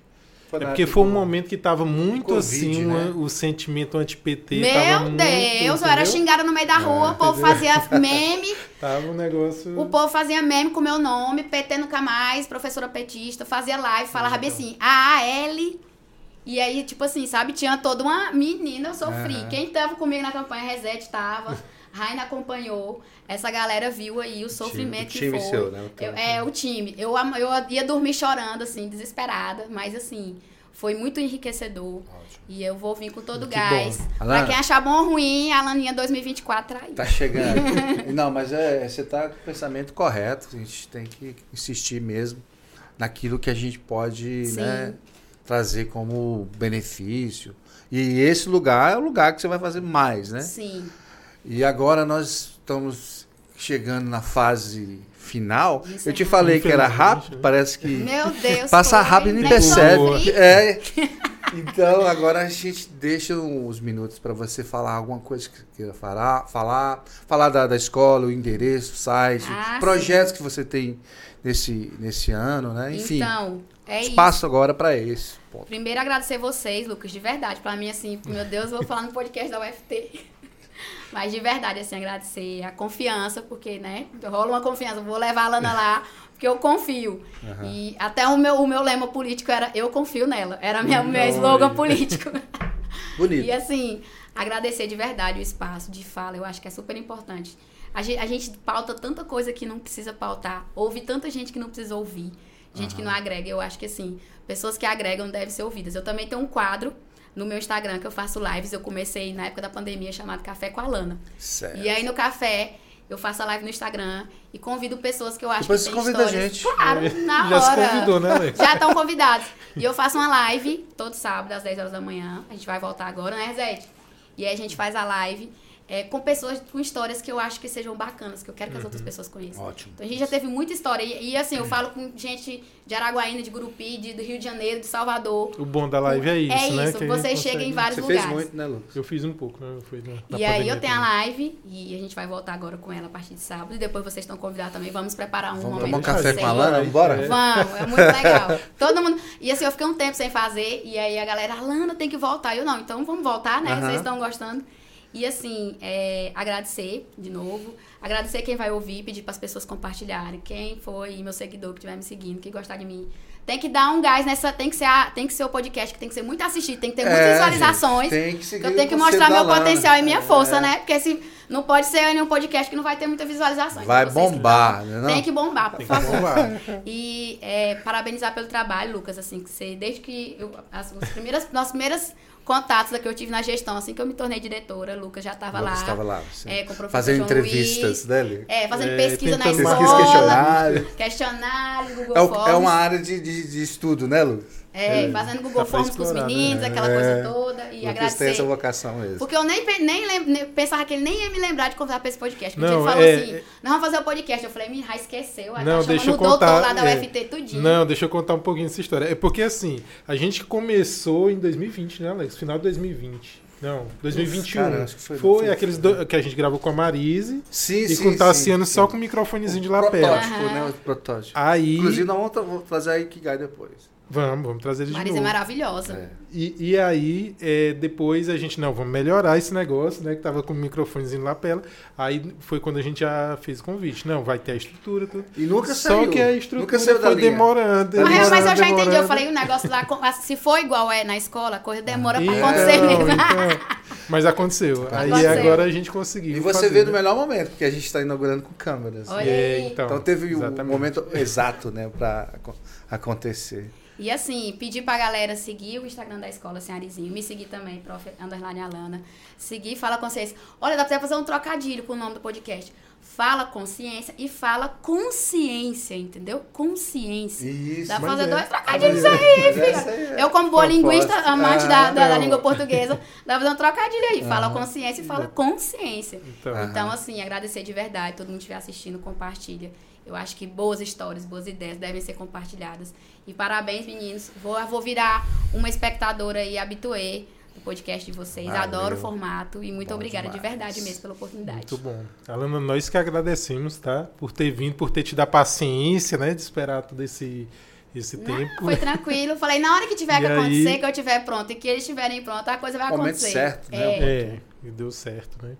B: É porque foi um momento que tava muito COVID, assim, né? o sentimento anti-PT.
D: Meu Deus, muito, eu era xingada no meio da rua, é, o povo fazia meme.
B: tava um negócio.
D: O povo fazia meme com meu nome, PT nunca mais, professora petista, fazia live, falava então. assim, a L. E aí, tipo assim, sabe, tinha toda uma menina, eu sofri. Uhum. Quem tava comigo na campanha Reset tava. Raina acompanhou. Essa galera viu aí o sofrimento o time, que foi. Seu, né? Eu, é, o time. Eu, eu ia dormir chorando, assim, desesperada, mas assim, foi muito enriquecedor. Ótimo. E eu vou vir com todo o gás. Pra quem achar bom ou ruim, a Laninha 2024 tá aí.
C: Tá chegando. Não, mas é, você tá com o pensamento correto. A gente tem que insistir mesmo naquilo que a gente pode né, trazer como benefício. E esse lugar é o lugar que você vai fazer mais, né?
D: Sim.
C: E agora nós estamos chegando na fase final. Isso eu te falei que era rápido, né? parece que
D: Meu Deus,
C: passa rápido e nem percebe. É. Então agora a gente deixa uns minutos para você falar alguma coisa que queira falar, falar, falar da, da escola, o endereço, o site, ah, projetos sim. que você tem nesse, nesse ano, né? Enfim.
D: Então, é
C: espaço
D: isso.
C: agora para esse.
D: Ponto. Primeiro agradecer vocês, Lucas, de verdade. Para mim assim, meu Deus, eu vou falar no podcast da UFT. Mas de verdade, assim, agradecer a confiança, porque, né, rola uma confiança, vou levar a Lana lá, porque eu confio. Uhum. E até o meu, o meu lema político era eu confio nela. Era minha, meu slogan político.
C: Bonito.
D: E assim, agradecer de verdade o espaço de fala, eu acho que é super importante. A gente, a gente pauta tanta coisa que não precisa pautar, ouve tanta gente que não precisa ouvir, gente uhum. que não agrega. Eu acho que assim, pessoas que agregam devem ser ouvidas. Eu também tenho um quadro no meu Instagram, que eu faço lives. Eu comecei na época da pandemia chamado Café com a Lana.
C: Certo.
D: E aí no café eu faço a live no Instagram e convido pessoas que eu acho
C: Depois
D: que
C: têm convida histórias. A gente.
D: Claro, na
B: Já
D: hora.
B: Se convidou, né, Alex?
D: Já estão convidados. E eu faço uma live todo sábado às 10 horas da manhã. A gente vai voltar agora, né, Zé? E aí a gente faz a live é, com pessoas com histórias que eu acho que sejam bacanas, que eu quero que as uhum. outras pessoas conheçam.
C: Ótimo.
D: Então a gente já teve muita história. E, e assim, eu falo com gente de Araguaína, de Gurupi, de, do Rio de Janeiro, de Salvador.
B: O bom da live é isso,
D: é
B: né?
D: Isso, que você chega em vários
C: você
D: lugares.
C: Fez muito, né, Lu?
B: Eu fiz um pouco, né? Foi na,
D: na e aí eu tenho também. a live e a gente vai voltar agora com ela a partir de sábado. E depois vocês estão convidados também. Vamos preparar um
C: Vamos
D: momento.
C: Tomar um café com a Lana? Bora?
D: É. Vamos, é muito legal. Todo mundo. E assim, eu fiquei um tempo sem fazer. E aí a galera, a Lana tem que voltar. Eu não, então vamos voltar, né? Vocês estão gostando. E assim, é, agradecer de novo. Agradecer quem vai ouvir, pedir para as pessoas compartilharem. Quem foi meu seguidor que estiver me seguindo, que gostar de mim. Tem que dar um gás nessa. Tem que ser, a, tem que ser o podcast que tem que ser muito assistido, tem que ter é, muitas visualizações.
C: Gente, tem que seguir
D: eu tenho que mostrar meu potencial e minha força, é. né? Porque se não pode ser nenhum podcast que não vai ter muita visualização.
C: Vai bombar, né?
D: Tem que bombar, por tem favor. Bombar. E é, parabenizar pelo trabalho, Lucas, assim, que você, desde que eu, as, as primeiras, nossas primeiras contatos que eu tive na gestão, assim que eu me tornei diretora, Lucas já estava lá.
C: estava lá,
D: é, com o professor
C: Fazendo
D: João
C: entrevistas,
D: Luiz,
C: né,
D: É, fazendo é, pesquisa na escola.
C: Pesquisa, questionário.
D: Questionário, Google
C: é,
D: Forms.
C: É uma área de, de, de estudo, né, Lucas?
D: É, é, fazendo Google Forms com os meninos, né? aquela é, coisa toda. E agradecer.
C: tem essa vocação mesmo.
D: Porque eu nem, nem, nem, pensava que ele nem ia me lembrar de convidar para esse podcast. Porque
B: não,
D: ele falou
B: é,
D: assim: é... nós vamos fazer o podcast. Eu falei, me esqueceu. Aí
B: não,
D: tá
B: deixa eu
D: contar,
B: doutor
D: lá da
B: é,
D: UFT tudinho.
B: Não, deixa eu contar um pouquinho dessa história. É porque assim, a gente começou em 2020, né, Alex? Final de 2020. Não, 2021. Cara, foi, foi aqueles do, que a gente gravou com a Marise.
C: Sim,
B: e
C: sim,
B: com o Tassiano só com o microfonezinho de lapela.
C: Protótipo, uhum. né? O protótipo.
B: Aí...
C: Inclusive, nós vamos trazer a Ikigai depois.
B: Vamos, vamos trazer ele
D: Marisa
B: de
D: novo. é maravilhosa.
B: É. E, e aí, é, depois a gente, não, vamos melhorar esse negócio, né? Que tava com o microfonezinho lapela. Aí foi quando a gente já fez o convite. Não, vai ter a estrutura. Tudo.
C: E nunca
B: Só
C: saiu.
B: que a estrutura
C: nunca saiu
B: foi demorando, demorando.
D: Mas, mas eu já
B: demorando.
D: entendi. Eu falei o negócio lá, se for igual é na escola, a coisa demora pra acontecer então, mesmo.
B: Então, mas aconteceu. Aí aconteceu. agora a gente conseguiu.
C: E você
B: fazer,
C: vê
B: né?
C: no melhor momento, porque a gente está inaugurando com câmeras.
D: Olha
B: é, então,
C: então teve o
B: exatamente.
C: um momento exato, né, para acontecer.
D: E assim, pedir pra galera seguir o Instagram da escola Senharizinho, me seguir também, prof. Underline Alana. Seguir, fala com vocês. Olha, dá pra fazer um trocadilho com o nome do podcast. Fala consciência e fala consciência, entendeu? Consciência. Isso, Dá pra fazer é. dois trocadilhos aí, filho. É. Eu, como boa linguista, amante ah, da, da, da, língua portuguesa, dá pra fazer um trocadilho aí. Fala ah, consciência e fala consciência. Então, então assim, agradecer de verdade. Todo mundo que estiver assistindo, compartilha. Eu acho que boas histórias, boas ideias devem ser compartilhadas. E parabéns, meninos. Vou, vou virar uma espectadora e habituê do podcast de vocês. Valeu. Adoro o formato e muito bom obrigada demais. de verdade mesmo pela oportunidade.
B: Muito bom. Alana, nós que agradecemos, tá? Por ter vindo, por ter te dado paciência, né? De esperar todo esse, esse Não, tempo.
D: Foi tranquilo. Falei, na hora que tiver e que acontecer, aí... que eu estiver pronto e que eles estiverem prontos, a coisa vai acontecer.
C: Momento certo, né?
B: É. é, e deu certo, né?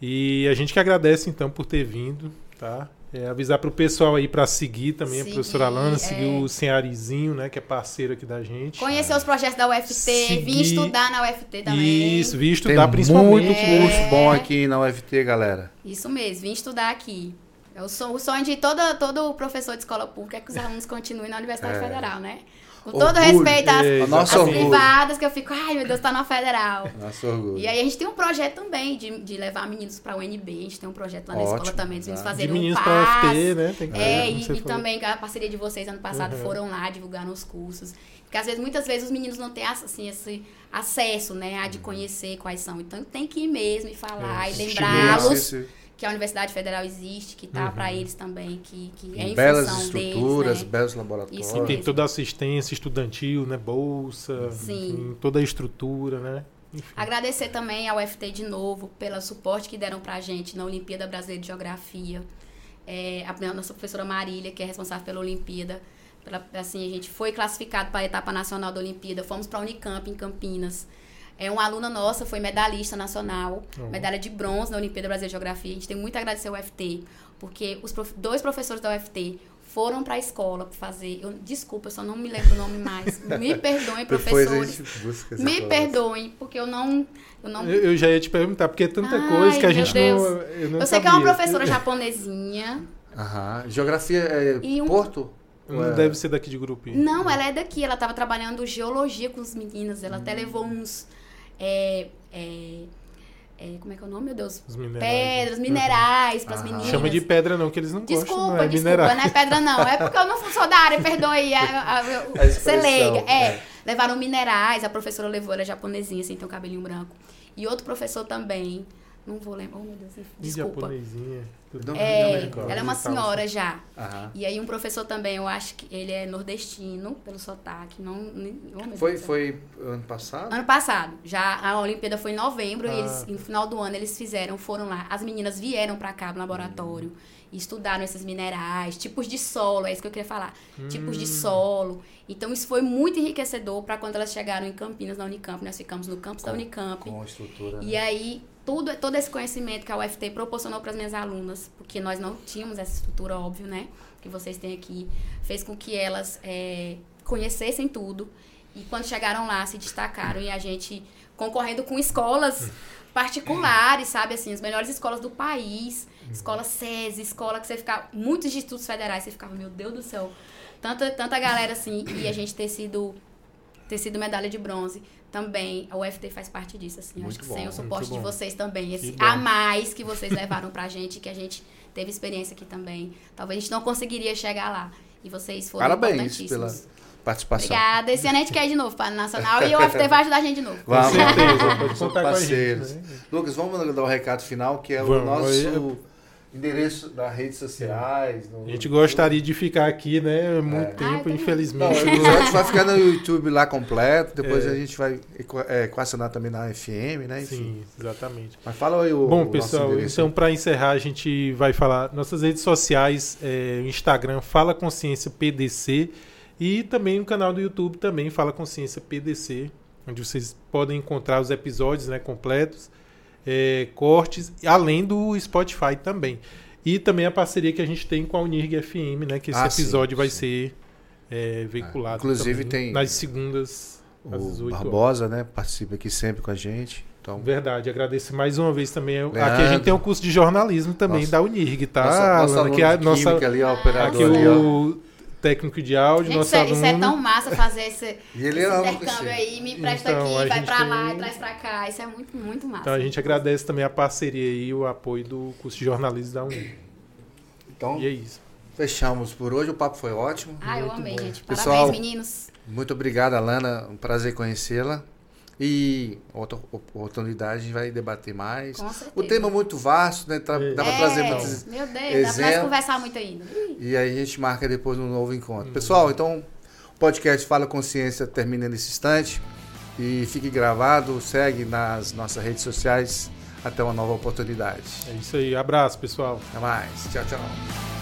B: E a gente que agradece, então, por ter vindo, tá? É, avisar para o pessoal aí para seguir também seguir, a professora Alana, seguir é. o Senharizinho, né, que é parceiro aqui da gente.
D: Conhecer os projetos da UFT, seguir... vir estudar na UFT também.
B: Isso, vir estudar Tem principalmente.
C: muito é. curso bom aqui na UFT, galera.
D: Isso mesmo, vir estudar aqui. É o sonho de todo, todo professor de escola pública é que os alunos continuem na Universidade é. Federal, né? Com todo orgulho. respeito às, às privadas, que eu fico, ai meu Deus, tá na federal.
C: Nosso orgulho.
D: E aí a gente tem um projeto também de, de levar meninos pra UNB, a gente tem um projeto lá na Ótimo, escola também, dos meninos fazerem um pass. UFT, né? Tem que é, e, e também a parceria de vocês ano passado uhum. foram lá divulgar nos cursos. Porque às vezes, muitas vezes, os meninos não têm assim, esse acesso, né, a de uhum. conhecer quais são. Então tem que ir mesmo e falar é, e lembrá-los que a Universidade Federal existe, que está uhum. para eles também, que, que é em
C: Belas
D: função
C: estruturas,
D: deles,
C: né? belos laboratórios.
B: Isso tem toda a assistência estudantil, né? Bolsa, enfim, toda a estrutura, né?
D: Enfim. Agradecer também ao UFT de novo pelo suporte que deram para a gente na Olimpíada Brasileira de Geografia. É, a nossa professora Marília, que é responsável pela Olimpíada. Pela, assim, a gente foi classificado para a etapa nacional da Olimpíada. Fomos para a Unicamp, em Campinas. É uma aluna nossa, foi medalhista nacional, uhum. medalha de bronze na Olimpíada Brasileira de Geografia. A gente tem muito a agradecer ao UFT, porque os prof... dois professores da UFT foram para a escola para fazer. Eu, desculpa, eu só não me lembro o nome mais. Me perdoem, professores. me perdoem, porque eu não. Eu, não...
B: Eu, eu, já ia te perguntar, porque é tanta Ai, coisa que a gente Deus. não. Eu, não
D: eu sei
B: sabia.
D: que é uma professora japonesinha.
C: Aham. Geografia é um... Porto?
B: Não é... deve ser daqui de grupo.
D: Não, ela é daqui. Ela estava trabalhando geologia com os meninos. Ela hum. até levou uns é, é, é, como é que é o nome, meu Deus?
B: Os minerais.
D: Pedras, minerais para as meninas.
B: Chama de pedra não, que eles não
D: desculpa,
B: gostam.
D: Desculpa,
B: é
D: desculpa, minerais. não é pedra não. É porque eu não sou da área, perdoe. Você leiga. É, é, levaram minerais, a professora levou, ela é japonesinha, assim, tem um cabelinho branco. E outro professor também, não vou lembrar. Oh, meu Deus, desculpa. É, ela é uma senhora já. Aham. E aí um professor também, eu acho que ele é nordestino, pelo sotaque. Não,
C: oh, foi, foi ano passado?
D: Ano passado. Já a Olimpíada foi em novembro ah. e eles, no final do ano eles fizeram, foram lá. As meninas vieram para cá no laboratório hum. e estudaram esses minerais, tipos de solo, é isso que eu queria falar. Hum. Tipos de hum. solo. Então isso foi muito enriquecedor para quando elas chegaram em Campinas, na Unicamp. Nós ficamos no campus
C: com,
D: da Unicamp.
C: Com a estrutura.
D: E né? aí tudo, todo esse conhecimento que a UFT proporcionou para as minhas alunas, porque nós não tínhamos essa estrutura, óbvio, né? Que vocês têm aqui, fez com que elas é, conhecessem tudo. E quando chegaram lá, se destacaram. E a gente concorrendo com escolas particulares, sabe? Assim, as melhores escolas do país. Escola SESI, escola que você ficava... Muitos institutos federais, você ficava, meu Deus do céu. Tanta, tanta galera, assim. E a gente ter sido, ter sido medalha de bronze também a UFT faz parte disso, assim. Muito acho que bom, sem o suporte de vocês também, esse a mais que vocês levaram pra gente, que a gente teve experiência aqui também. Talvez a gente não conseguiria chegar lá. E vocês foram
C: Parabéns pela participação.
D: Obrigada. Esse ano a gente quer ir de novo para o Nacional e o UFT vai ajudar a gente de novo.
C: Vamos, com certeza. Pode contar parceiros. Gente, né? Lucas, vamos dar o um recado final, que é vamos, o nosso... Endereço das redes sociais.
B: No... A gente gostaria de ficar aqui, né? Muito é. tempo, Ai, infelizmente.
C: Não, a gente vai ficar no YouTube lá completo, depois é. a gente vai é, equacionar também na FM, né?
B: Enfim. Sim, exatamente.
C: Mas fala aí o
B: Bom, pessoal, então para encerrar, a gente vai falar nossas redes sociais, é, Instagram Fala Consciência PDC e também o canal do YouTube também Fala Consciência PDC, onde vocês podem encontrar os episódios né, completos é, cortes, além do Spotify também. E também a parceria que a gente tem com a Unirg FM, né? Que esse ah, episódio sim, vai sim. ser é, veiculado.
C: inclusive tem
B: nas segundas
C: o Barbosa, horas. né? Participa aqui sempre com a gente. Então...
B: Verdade, agradeço mais uma vez também. Leandro, aqui a gente tem um curso de jornalismo também nossa, da Unirg, tá?
C: Nossa, nossa
B: aqui a nossa
C: ali, a operadora
B: aqui
C: ali,
B: o técnico de áudio,
D: gente,
B: nosso
D: isso é,
B: aluno.
D: Isso é tão massa fazer esse,
C: e ele
D: esse intercâmbio aí, me empresta
B: então,
D: aqui, vai pra
B: tem...
D: lá, traz pra cá. Isso é muito, muito massa.
B: Então a gente agradece também a parceria e o apoio do curso de jornalismo da UNI.
C: Então,
B: e é isso.
C: Fechamos por hoje, o papo foi ótimo.
D: Ah, eu amei, bom. gente.
C: Pessoal,
D: Parabéns, meninos.
C: Muito obrigado, Alana. Um prazer conhecê-la. E outra oportunidade a gente vai debater mais.
D: Com certeza.
C: O tema é muito vasto, né? Dá
D: é,
C: para trazer muitos
D: Meu Deus, exemplos. dá pra conversar muito ainda.
C: E aí a gente marca depois um novo encontro. Hum. Pessoal, então o podcast Fala Consciência termina nesse instante. E fique gravado, segue nas nossas redes sociais. Até uma nova oportunidade.
B: É isso aí. Abraço, pessoal.
C: Até mais. Tchau, tchau.